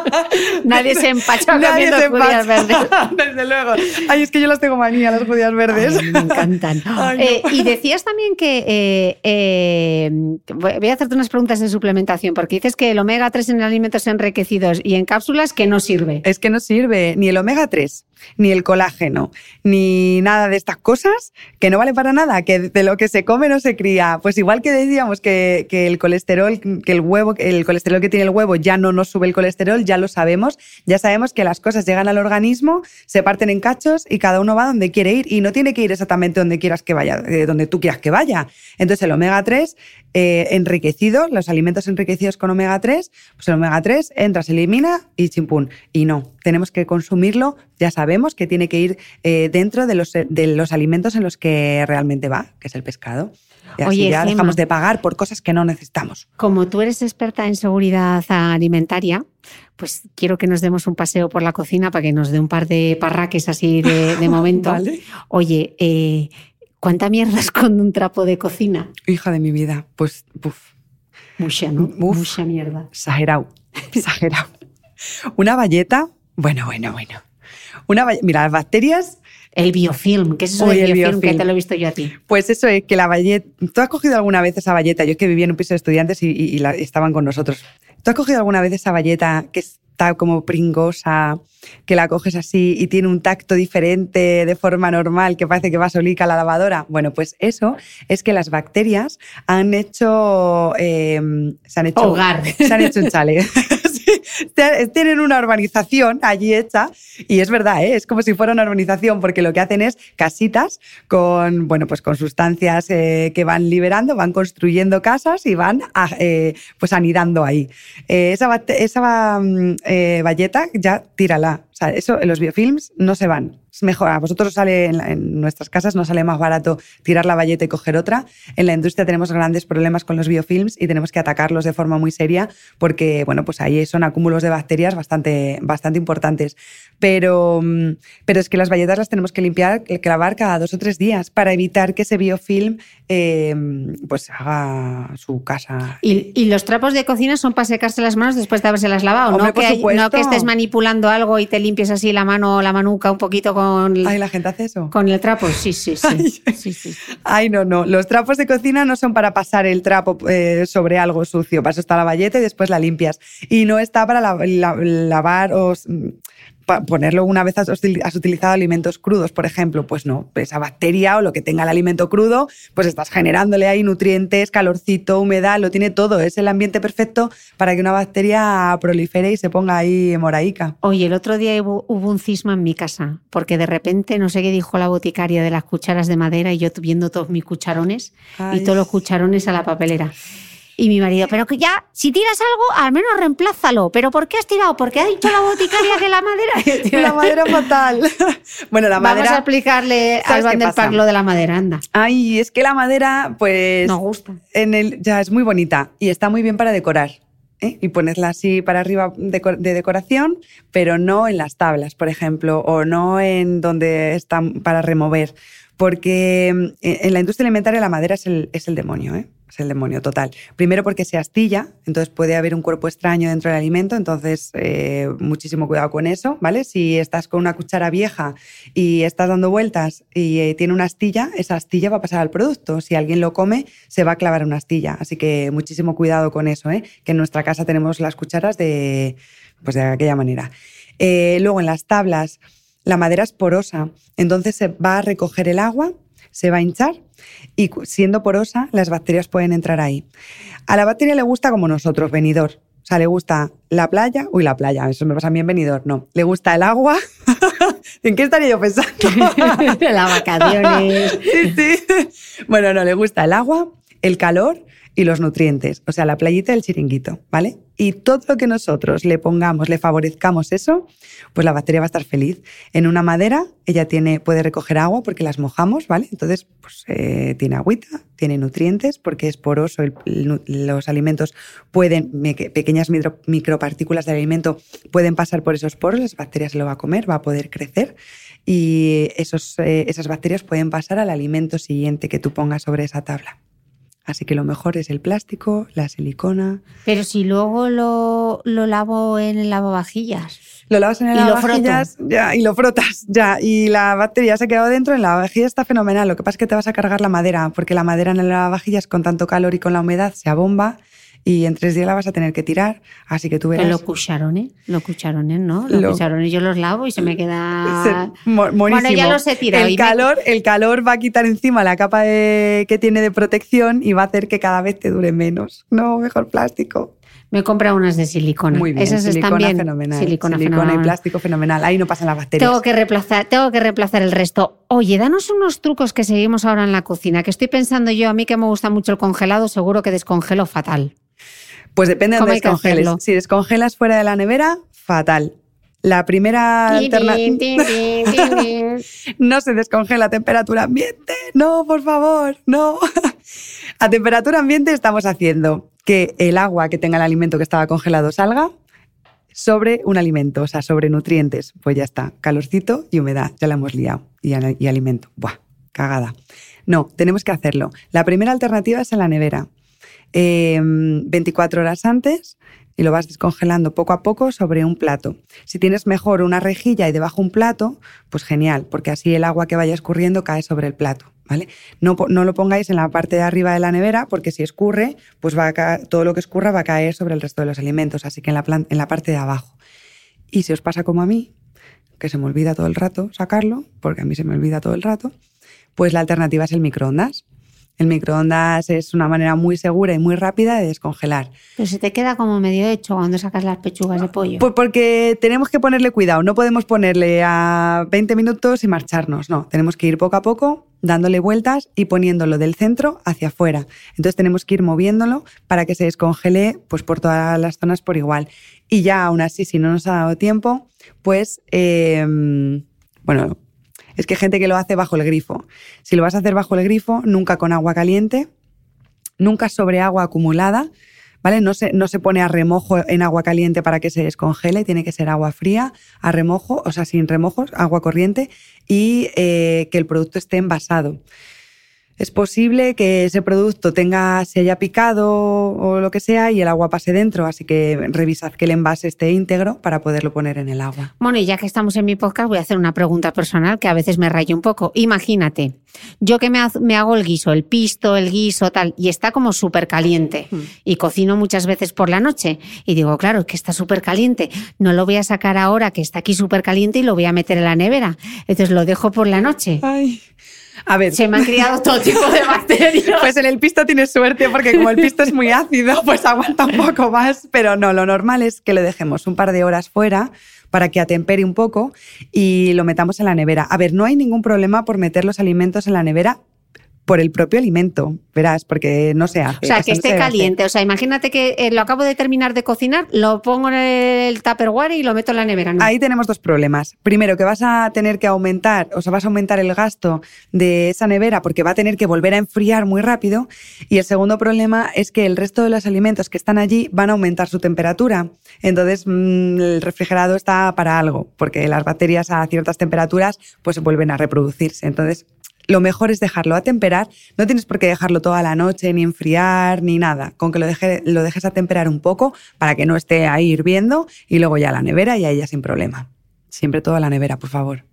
*laughs* Nadie se empacha comiendo judías verdes. *laughs* Desde luego. Ay, es que yo las tengo manía, las judías verdes. me encantan. *laughs* Eh, y decías también que eh, eh, voy a hacerte unas preguntas de suplementación, porque dices que el omega 3 en alimentos enriquecidos y en cápsulas que no sirve. Es que no sirve ni el omega 3 ni el colágeno, ni nada de estas cosas, que no vale para nada, que de lo que se come no se cría. Pues igual que decíamos que, el colesterol, que el huevo, el colesterol que tiene el huevo ya no nos sube el colesterol, ya lo sabemos, ya sabemos que las cosas llegan al organismo, se parten en cachos y cada uno va donde quiere ir y no tiene que ir exactamente donde quieras que vaya, eh, donde tú quieras que vaya. Entonces el omega 3 eh, enriquecido, los alimentos enriquecidos con omega 3, pues el omega 3 entra, se elimina y chimpún. Y no, tenemos que consumirlo, ya sabemos que tiene que ir eh, dentro de los, de los alimentos en los que realmente va, que es el pescado. Y así ya dejamos de pagar por cosas que no necesitamos. Como tú eres experta en seguridad alimentaria, pues quiero que nos demos un paseo por la cocina para que nos dé un par de parraques así de, *laughs* momento. Oye, eh, ¿Cuánta mierda *laughs* esconde un trapo de cocina? Hija de mi vida, pues, uf. Mucha, ¿no? Mucha mierda. Exagerado, *laughs* exagerado. Una valleta, bueno, bueno, bueno. Una Mira, las bacterias... El biofilm, ¿qué es eso del biofilm, que te lo he visto yo a ti? Pues eso es que la valleta... ¿Tú has cogido alguna vez esa valleta? Yo es que vivía en un piso de estudiantes y, estaban con nosotros. ¿Tú has cogido alguna vez esa valleta que está como pringosa, que la coges así y tiene un tacto diferente de forma normal, que parece que va solica a la lavadora. Bueno, pues eso es que las bacterias han hecho. Eh, se han hecho. Hogar. Se han hecho un chale. *laughs* *laughs* tienen una urbanización allí hecha y es verdad, ¿eh? es como si fuera una urbanización porque lo que hacen es casitas con, bueno, pues con sustancias eh, que van liberando, van construyendo casas y van eh, pues anidando ahí. esa esa mm, valleta ya tírala. O sea, eso en los biofilms no se van es mejor. A vosotros sale en, nuestras casas, no sale más barato tirar la valleta y coger otra. En la industria tenemos grandes problemas con los biofilms y tenemos que atacarlos de forma muy seria porque, bueno, pues ahí son acúmulos de bacterias bastante, bastante importantes. Pero, mm, pero es que las valletas las tenemos que limpiar, que lavar cada dos o tres días para evitar que ese biofilm em, pues haga su casa. ¿Y, los trapos de cocina son para secarse las manos después de haberse las lavado? no, que, no que estés manipulando algo y te limpies así la mano o la manuca un poquito con Ay, la gente hace eso. Con el trapo, sí, *laughs* sí, sí. Ay, no, no. Los trapos de cocina no son para pasar el trapo eh, sobre algo sucio. Para eso está la valleta y después la limpias. Y no está para lavar o ponerlo una vez has, utilizado alimentos crudos, por ejemplo, pues no, esa bacteria o lo que tenga el alimento crudo, pues estás generándole ahí nutrientes, calorcito, humedad, lo tiene todo. Es el ambiente perfecto para que una bacteria prolifere y se ponga ahí moraica. Oye, el otro día hubo, un cisma en mi casa, porque de repente no sé qué dijo la boticaria de las cucharas de madera y yo viendo todos mis cucharones y todos los cucharones a la papelera. Y mi marido, pero que ya, si tiras algo, al menos reemplázalo. ¿Pero por qué has tirado? Porque ha dicho la boticaria que la madera. *laughs* la madera fatal. *laughs* bueno, la madera. Vamos a explicarle al Van der lo de la madera, anda. Ay, es que la madera, pues. Nos gusta. En el, ya es muy bonita y está muy bien para decorar. ¿eh? Y ponerla así para arriba de, de, decoración, pero no en las tablas, por ejemplo, o no en donde están para remover porque mm, en la industria alimentaria la madera es el, es el demonio, ¿eh? Es el demonio total. Primero porque se astilla, entonces puede haber un cuerpo extraño dentro del alimento, entonces eh, muchísimo cuidado con eso, ¿vale? Si estás con una cuchara vieja y estás dando vueltas y eh, tiene una astilla, esa astilla va a pasar al producto. Si alguien lo come, se va a clavar una astilla. Así que muchísimo cuidado con eso, ¿eh? que en nuestra casa tenemos las cucharas de, pues de aquella manera. luego en las tablas la madera es porosa, entonces se va a recoger el agua, se va a hinchar y siendo porosa las bacterias pueden entrar ahí. A la bacteria le gusta como nosotros, venidor. O sea, le gusta la playa, uy, la playa, eso me pasa bien venidor, no. Le gusta el agua. *laughs* ¿En qué estaría yo pensando? *laughs* Las vacaciones. *laughs* sí, sí. Bueno, no, le gusta el agua, el calor y los nutrientes, o sea, la playita del chiringuito, ¿vale? Y todo lo que nosotros le pongamos, le favorezcamos eso, pues la bacteria va a estar feliz. En una madera, ella tiene, puede recoger agua porque las mojamos, ¿vale? Entonces, pues eh, tiene agüita, tiene nutrientes porque es poroso, los alimentos pueden, pequeñas micropartículas del alimento pueden pasar por esos poros, las bacterias lo va a comer, va a poder crecer y esos, eh, esas bacterias pueden pasar al alimento siguiente que tú pongas sobre esa tabla. Así que lo mejor es el plástico, la silicona. Pero si luego lo, lavo en el lavavajillas. Lo lavas en el lavavajillas ya, y lo frotas, ya. Y la batería se ha quedado dentro, en la lavavajillas está fenomenal. Lo que pasa es que te vas a cargar la madera, porque la madera en el lavavajillas con tanto calor y con la humedad se abomba y en tres días la vas a tener que tirar, así que tú verás. Los cucharones, los cucharones, ¿no? Los cucharones yo los lavo y se me *laughs* queda... bueno, ya los he tirado. El, calor, el calor va a quitar encima la capa que tiene de protección y va a hacer que cada vez te dure menos. No, mejor plástico. Me he comprado unas de silicona. Muy bien, Esas silicona están bien. fenomenal. Silicona, y plástico fenomenal. Ahí no pasan las bacterias. Tengo que reemplazar, tengo que reemplazar el resto. Oye, danos unos trucos que seguimos ahora en la cocina, que estoy pensando yo, a mí que me gusta mucho el congelado, seguro que descongelo fatal. Pues depende de dónde descongeles. Si descongelas fuera de la nevera, fatal. La primera alternativa. *laughs* no se descongela a temperatura ambiente. No, por favor, no. *laughs* a temperatura ambiente estamos haciendo que el agua que tenga el alimento que estaba congelado salga sobre un alimento, o sea, sobre nutrientes. Pues ya está, calorcito y humedad, ya la hemos liado. Y, y alimento. Buah, cagada. No, tenemos que hacerlo. La primera alternativa es en la nevera. 24 em, horas antes y lo vas descongelando poco a poco sobre un plato. Si tienes mejor una rejilla y debajo un plato, pues genial, porque así el agua que vaya escurriendo cae sobre el plato. ¿Vale? No, no lo pongáis en la parte de arriba de la nevera porque si escurre, pues va a todo lo que escurra va a caer sobre el resto de los alimentos, así que en la, en la parte de abajo. Y si os pasa como a mí, que se me olvida todo el rato sacarlo, porque a mí se me olvida todo el rato, pues la alternativa es el microondas. El microondas es una manera muy segura y muy rápida de descongelar. Pero se te queda como medio hecho cuando sacas las pechugas de pollo. Pues porque tenemos que ponerle cuidado. No podemos ponerle a 20 minutos y marcharnos. No, tenemos que ir poco a poco, dándole vueltas y poniéndolo del centro hacia afuera. Entonces tenemos que ir moviéndolo para que se descongele pues, por todas las zonas por igual. Y ya aún así, si no nos ha dado tiempo, pues, em, bueno, es que gente que lo hace bajo el grifo. Si lo vas a hacer bajo el grifo, nunca con agua caliente, nunca sobre agua acumulada, ¿vale? No se, no se pone a remojo en agua caliente para que se descongele, tiene que ser agua fría, a remojo, o sea, sin remojos, agua corriente y eh, que el producto esté envasado. Es posible que ese producto tenga, se haya picado o lo que sea y el agua pase dentro, así que revisad que el envase esté íntegro para poderlo poner en el agua. Bueno, y ya que estamos en mi podcast, voy a hacer una pregunta personal que a veces me rayo un poco. Imagínate, yo que me, me hago el guiso, el pisto, el guiso, tal, y está como súper caliente mm. y cocino muchas veces por la noche y digo, claro, que está súper caliente, no lo voy a sacar ahora que está aquí súper caliente y lo voy a meter en la nevera. Entonces lo dejo por la noche. Ay. A ver. Se me han criado todo tipo de *laughs* bacterias. Pues en el pisto tienes suerte porque como el pisto es muy ácido, pues aguanta un poco más. Pero no, lo normal es que lo dejemos un par de horas fuera para que atempere un poco y lo metamos en la nevera. A ver, no hay ningún problema por meter los alimentos en la nevera por el propio alimento, verás, porque no se hace. O sea, que esté caliente. O sea, imagínate que eh, lo acabo de terminar de cocinar, lo pongo en el Tupperware y lo meto en la nevera. Ahí tenemos dos problemas. Primero, que vas a tener que aumentar, o sea, vas a aumentar el gasto de esa nevera porque va a tener que volver a enfriar muy rápido. Y el segundo problema es que el resto de los alimentos que están allí van a aumentar su temperatura. Entonces, mm, el refrigerado está para algo, porque las bacterias a ciertas temperaturas pues vuelven a reproducirse. Entonces, lo mejor es dejarlo a temperar. No tienes por qué dejarlo toda la noche, ni enfriar, ni nada. Con que lo, lo dejes a temperar un poco para que no esté ahí hirviendo y luego ya la nevera y ahí ya sin problema. Siempre toda la nevera, por favor.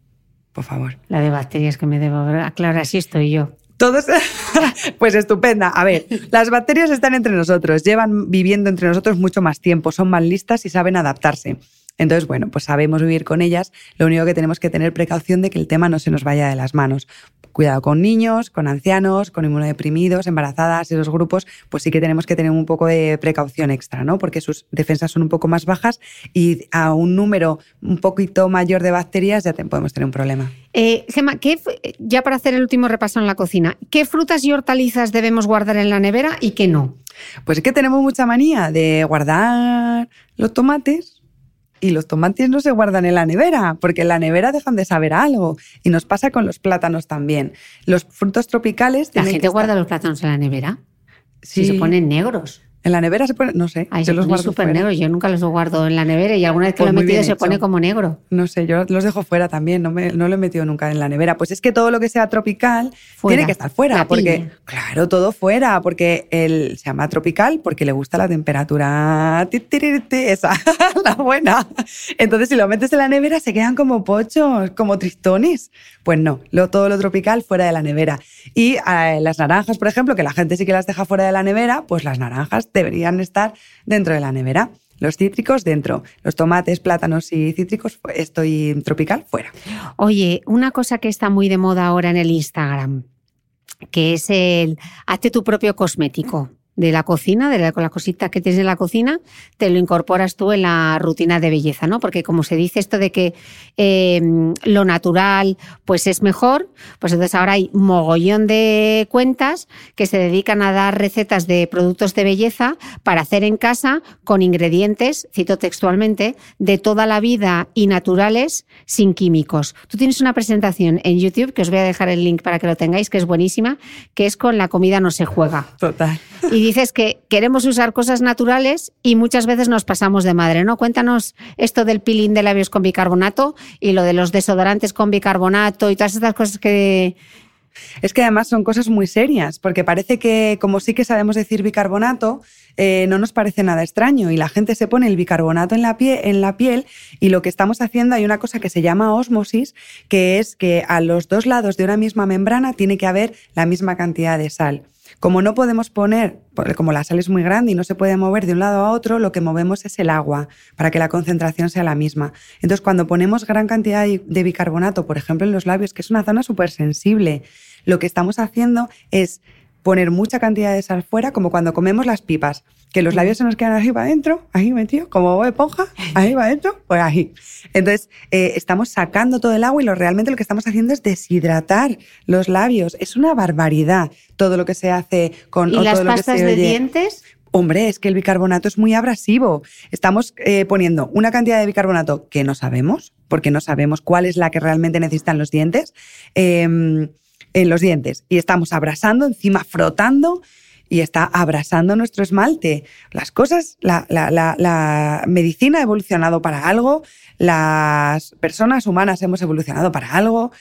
Por favor. La de bacterias que me debo aclarar, así estoy yo. Todos, *laughs* pues estupenda. A ver, las bacterias están entre nosotros, llevan viviendo entre nosotros mucho más tiempo, son más listas y saben adaptarse. Entonces, bueno, pues sabemos vivir con ellas. Lo único que tenemos que tener precaución de que el tema no se nos vaya de las manos. Cuidado con niños, con ancianos, con inmunodeprimidos, embarazadas, esos grupos, pues sí que tenemos que tener un poco de precaución extra, ¿no? Porque sus defensas son un poco más bajas y a un número un poquito mayor de bacterias ya podemos tener un problema. Eh, Gemma, ya para hacer el último repaso en la cocina, ¿qué frutas y hortalizas debemos guardar en la nevera y qué no? Pues es que tenemos mucha manía de guardar los tomates y los tomates no se guardan en la nevera, porque en la nevera dejan de saber algo. Y nos pasa con los plátanos también. Los frutos tropicales... ¿La gente guarda los plátanos en la nevera? Sí. se ponen negros. En la nevera se pone, no sé, Ahí se los guardo súper. Yo nunca los guardo en la nevera y alguna vez que pues lo he metido se pone como negro. No sé, yo los dejo fuera también, no, me, no lo he metido nunca en la nevera. Pues es que todo lo que sea tropical tiene que estar fuera, porque, claro, todo fuera, porque él se llama tropical porque le gusta la temperatura esa, *laughs* la buena. Entonces, si lo metes en la nevera, se quedan como pochos, como tristones. Pues no, lo, todo lo tropical fuera de la nevera. Y eh, las naranjas, por ejemplo, que la gente sí que las deja fuera de la nevera, pues las naranjas deberían estar dentro de la nevera. Los cítricos dentro, los tomates, plátanos y cítricos, estoy tropical fuera. Oye, una cosa que está muy de moda ahora en el Instagram, que es el hazte tu propio cosmético de la cocina, de la, con las cositas que tienes en la cocina, te lo incorporas tú en la rutina de belleza, ¿no? Porque como se dice esto de que em, lo natural pues es mejor, pues entonces ahora hay mogollón de cuentas que se dedican a dar recetas de productos de belleza para hacer en casa con ingredientes, cito textualmente, de toda la vida y naturales sin químicos. Tú tienes una presentación en YouTube, que os voy a dejar el link para que lo tengáis, que es buenísima, que es con la comida no se juega. Total dices que queremos usar cosas naturales y muchas veces nos pasamos de madre, ¿no? Cuéntanos esto del peeling de labios con bicarbonato y lo de los desodorantes con bicarbonato y todas estas cosas que, es que además son cosas muy serias, porque parece que como sí que sabemos decir bicarbonato, eh, no nos parece nada extraño y la gente se pone el bicarbonato en la, en la piel y lo que estamos haciendo hay una cosa que se llama osmosis, que es que a los dos lados de una misma membrana tiene que haber la misma cantidad de sal. Como no podemos poner, como la sal es muy grande y no se puede mover de un lado a otro, lo que movemos es el agua para que la concentración sea la misma. Entonces, cuando ponemos gran cantidad de bicarbonato, por ejemplo, en los labios, que es una zona súper sensible, lo que estamos haciendo es poner mucha cantidad de sal fuera, como cuando comemos las pipas, que los labios se nos quedan ahí para adentro, ahí metido, como esponja, *laughs* ahí va adentro, pues ahí. Entonces, eh, estamos sacando todo el agua y lo realmente lo que estamos haciendo es deshidratar los labios. Es una barbaridad todo lo que se hace con... ¿Y las pastas de dientes? Hombre, es que el bicarbonato es muy abrasivo. Estamos eh, poniendo una cantidad de bicarbonato que no sabemos, porque no sabemos cuál es la que realmente necesitan los dientes. Em, en los dientes y estamos abrasando, encima frotando y está abrasando nuestro esmalte. Las cosas, la, la, medicina ha evolucionado para algo, las personas humanas hemos evolucionado para algo,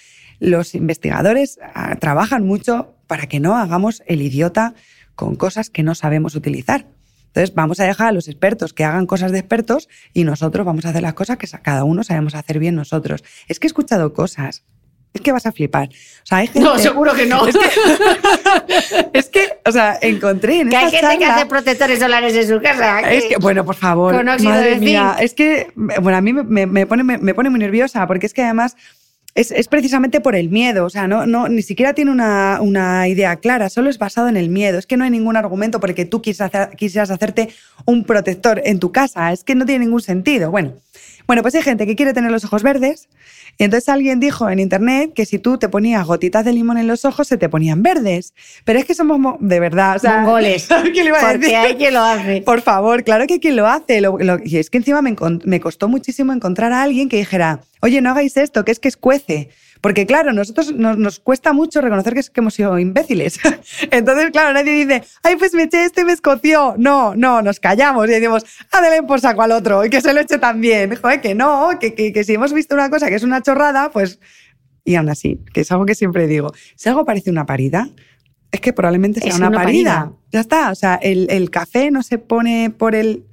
los investigadores ah, trabajan mucho para que no hagamos el idiota con cosas que no sabemos utilizar. Entonces vamos a dejar a los expertos que hagan cosas de expertos y nosotros vamos a hacer las cosas que cada uno sabemos hacer bien nosotros. Es que he escuchado cosas es que vas a flipar. O sea, hay gente, no, seguro que no. Es que, *laughs* es que o sea, encontré en que esta hay gente charla, que hace protectores solares en su casa. Es que, bueno, por favor, Con óxido madre de zinc. mía, es que, bueno, a mí me, me pone, me, me pone muy nerviosa porque es que además es, es, precisamente por el miedo, o sea, no, no, ni siquiera tiene una, una, idea clara, solo es basado en el miedo. Es que no hay ningún argumento por el que tú quisieras, hacer, quisieras hacerte un protector en tu casa, es que no tiene ningún sentido. Bueno, bueno, pues hay gente que quiere tener los ojos verdes y entonces alguien dijo en internet que si tú te ponías gotitas de limón en los ojos se te ponían verdes. Pero es que somos de verdad, o sea, mongoles. *laughs* ¿qué le iba a Porque decir? hay quien lo hace. Por favor, claro que quien lo hace. Lo, lo, y es que encima me, me, costó muchísimo encontrar a alguien que dijera, oye, no hagáis esto, que es que escuece. Porque claro, nosotros nos, nos cuesta mucho reconocer que, hemos sido imbéciles. *laughs* Entonces, claro, nadie dice, ay, pues me eché esto y me escoció. No, no, nos callamos y decimos, adelen por saco al otro y que se lo eche también. Joder, que no, que, que, que si hemos visto una cosa que es una chorrada, pues... Y aún así, que es algo que siempre digo, si algo parece una parida, es que probablemente sea una, una parida. parida. Ya está, o sea, el, el, café no se pone por el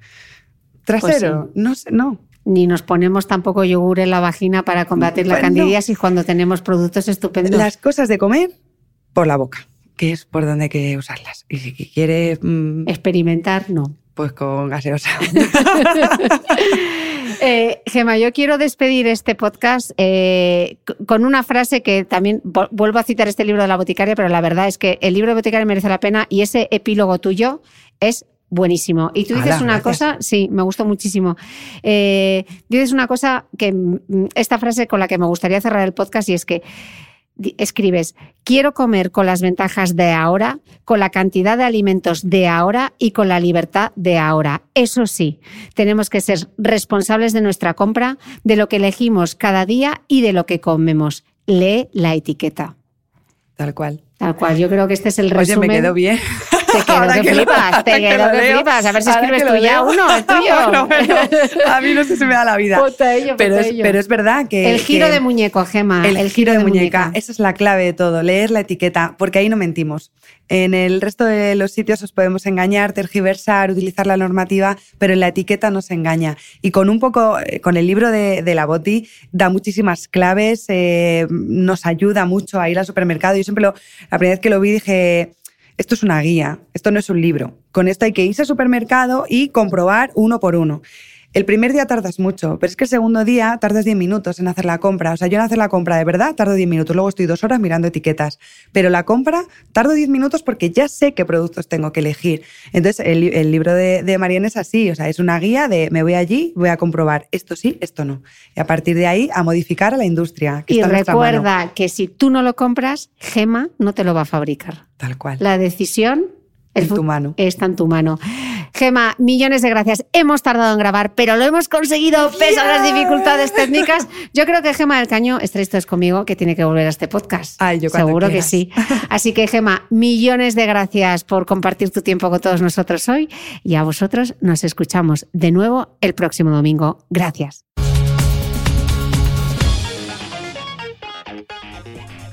trasero, Pues sí. no sé, no. Ni nos ponemos tampoco yogur en la vagina para combatir la Pues no. candidiasis cuando tenemos productos estupendos. Las cosas de comer por la boca, que es por donde hay que usarlas. Y si quieres, mm, Experimentar, no. pues con gaseosa. *laughs* *laughs* Eh, Gema, yo quiero despedir este podcast eh, con una frase que también vo- vuelvo a citar este libro de la boticaria, pero la verdad es que el libro de boticaria merece la pena y ese epílogo tuyo es buenísimo. Y tú dices una gracias. cosa, sí, me gustó muchísimo. Eh, dices una cosa que esta frase con la que me gustaría cerrar el podcast y es que escribes, quiero comer con las ventajas de ahora, con la cantidad de alimentos de ahora y con la libertad de ahora. Eso sí, tenemos que ser responsables de nuestra compra, de lo que elegimos cada día y de lo que comemos. Lee la etiqueta. Tal cual. Tal cual, yo creo que este es el Oye, resumen. me quedó bien. Te quedó Ahora que lo- flipas, te lo que flipas. A ver si ahora escribes que tú ya uno, el tuyo. Bueno, bueno, a mí no sé si me da la vida. Botello, Pero es, pero es verdad que... el giro que- de muñeco, Gema. El, giro de muñeca. Esa es la clave de todo, leer la etiqueta, porque ahí no mentimos. En el resto de los sitios os podemos engañar, tergiversar, utilizar la normativa, pero en la etiqueta nos engaña. Y con un poco, eh, con el libro de, de la Boti, da muchísimas claves, eh, nos ayuda mucho a ir al supermercado. Yo siempre lo, la primera vez que lo vi dije, esto es una guía, esto no es un libro. Con esto hay que irse al supermercado y comprobar uno por uno. El primer día tardas mucho, pero es que el segundo día tardas 10 minutos en hacer la compra. O sea, yo en hacer la compra de verdad tardo 10 minutos, luego estoy dos horas mirando etiquetas. Pero la compra tardo 10 minutos porque ya sé qué productos tengo que elegir. Entonces, el, el libro de, de Mariana es así, o sea, es una guía de me voy allí, voy a comprobar esto sí, esto no. Y a partir de ahí, a modificar a la industria. Que Y está mano. recuerda que si tú no lo compras, Gema no te lo va a fabricar. Tal cual. La decisión En el fu- tu mano. Está en tu mano. Gema, millones de gracias. Hemos tardado en grabar, pero lo hemos conseguido pese a las dificultades técnicas. Yo creo que Gema del Caño, estaréis todos conmigo, que tiene que volver a este podcast. Ay, yo Seguro quieras. que sí. Así que, Gema, millones de gracias por compartir tu tiempo con todos nosotros hoy y a vosotros nos escuchamos de nuevo el próximo domingo. Gracias.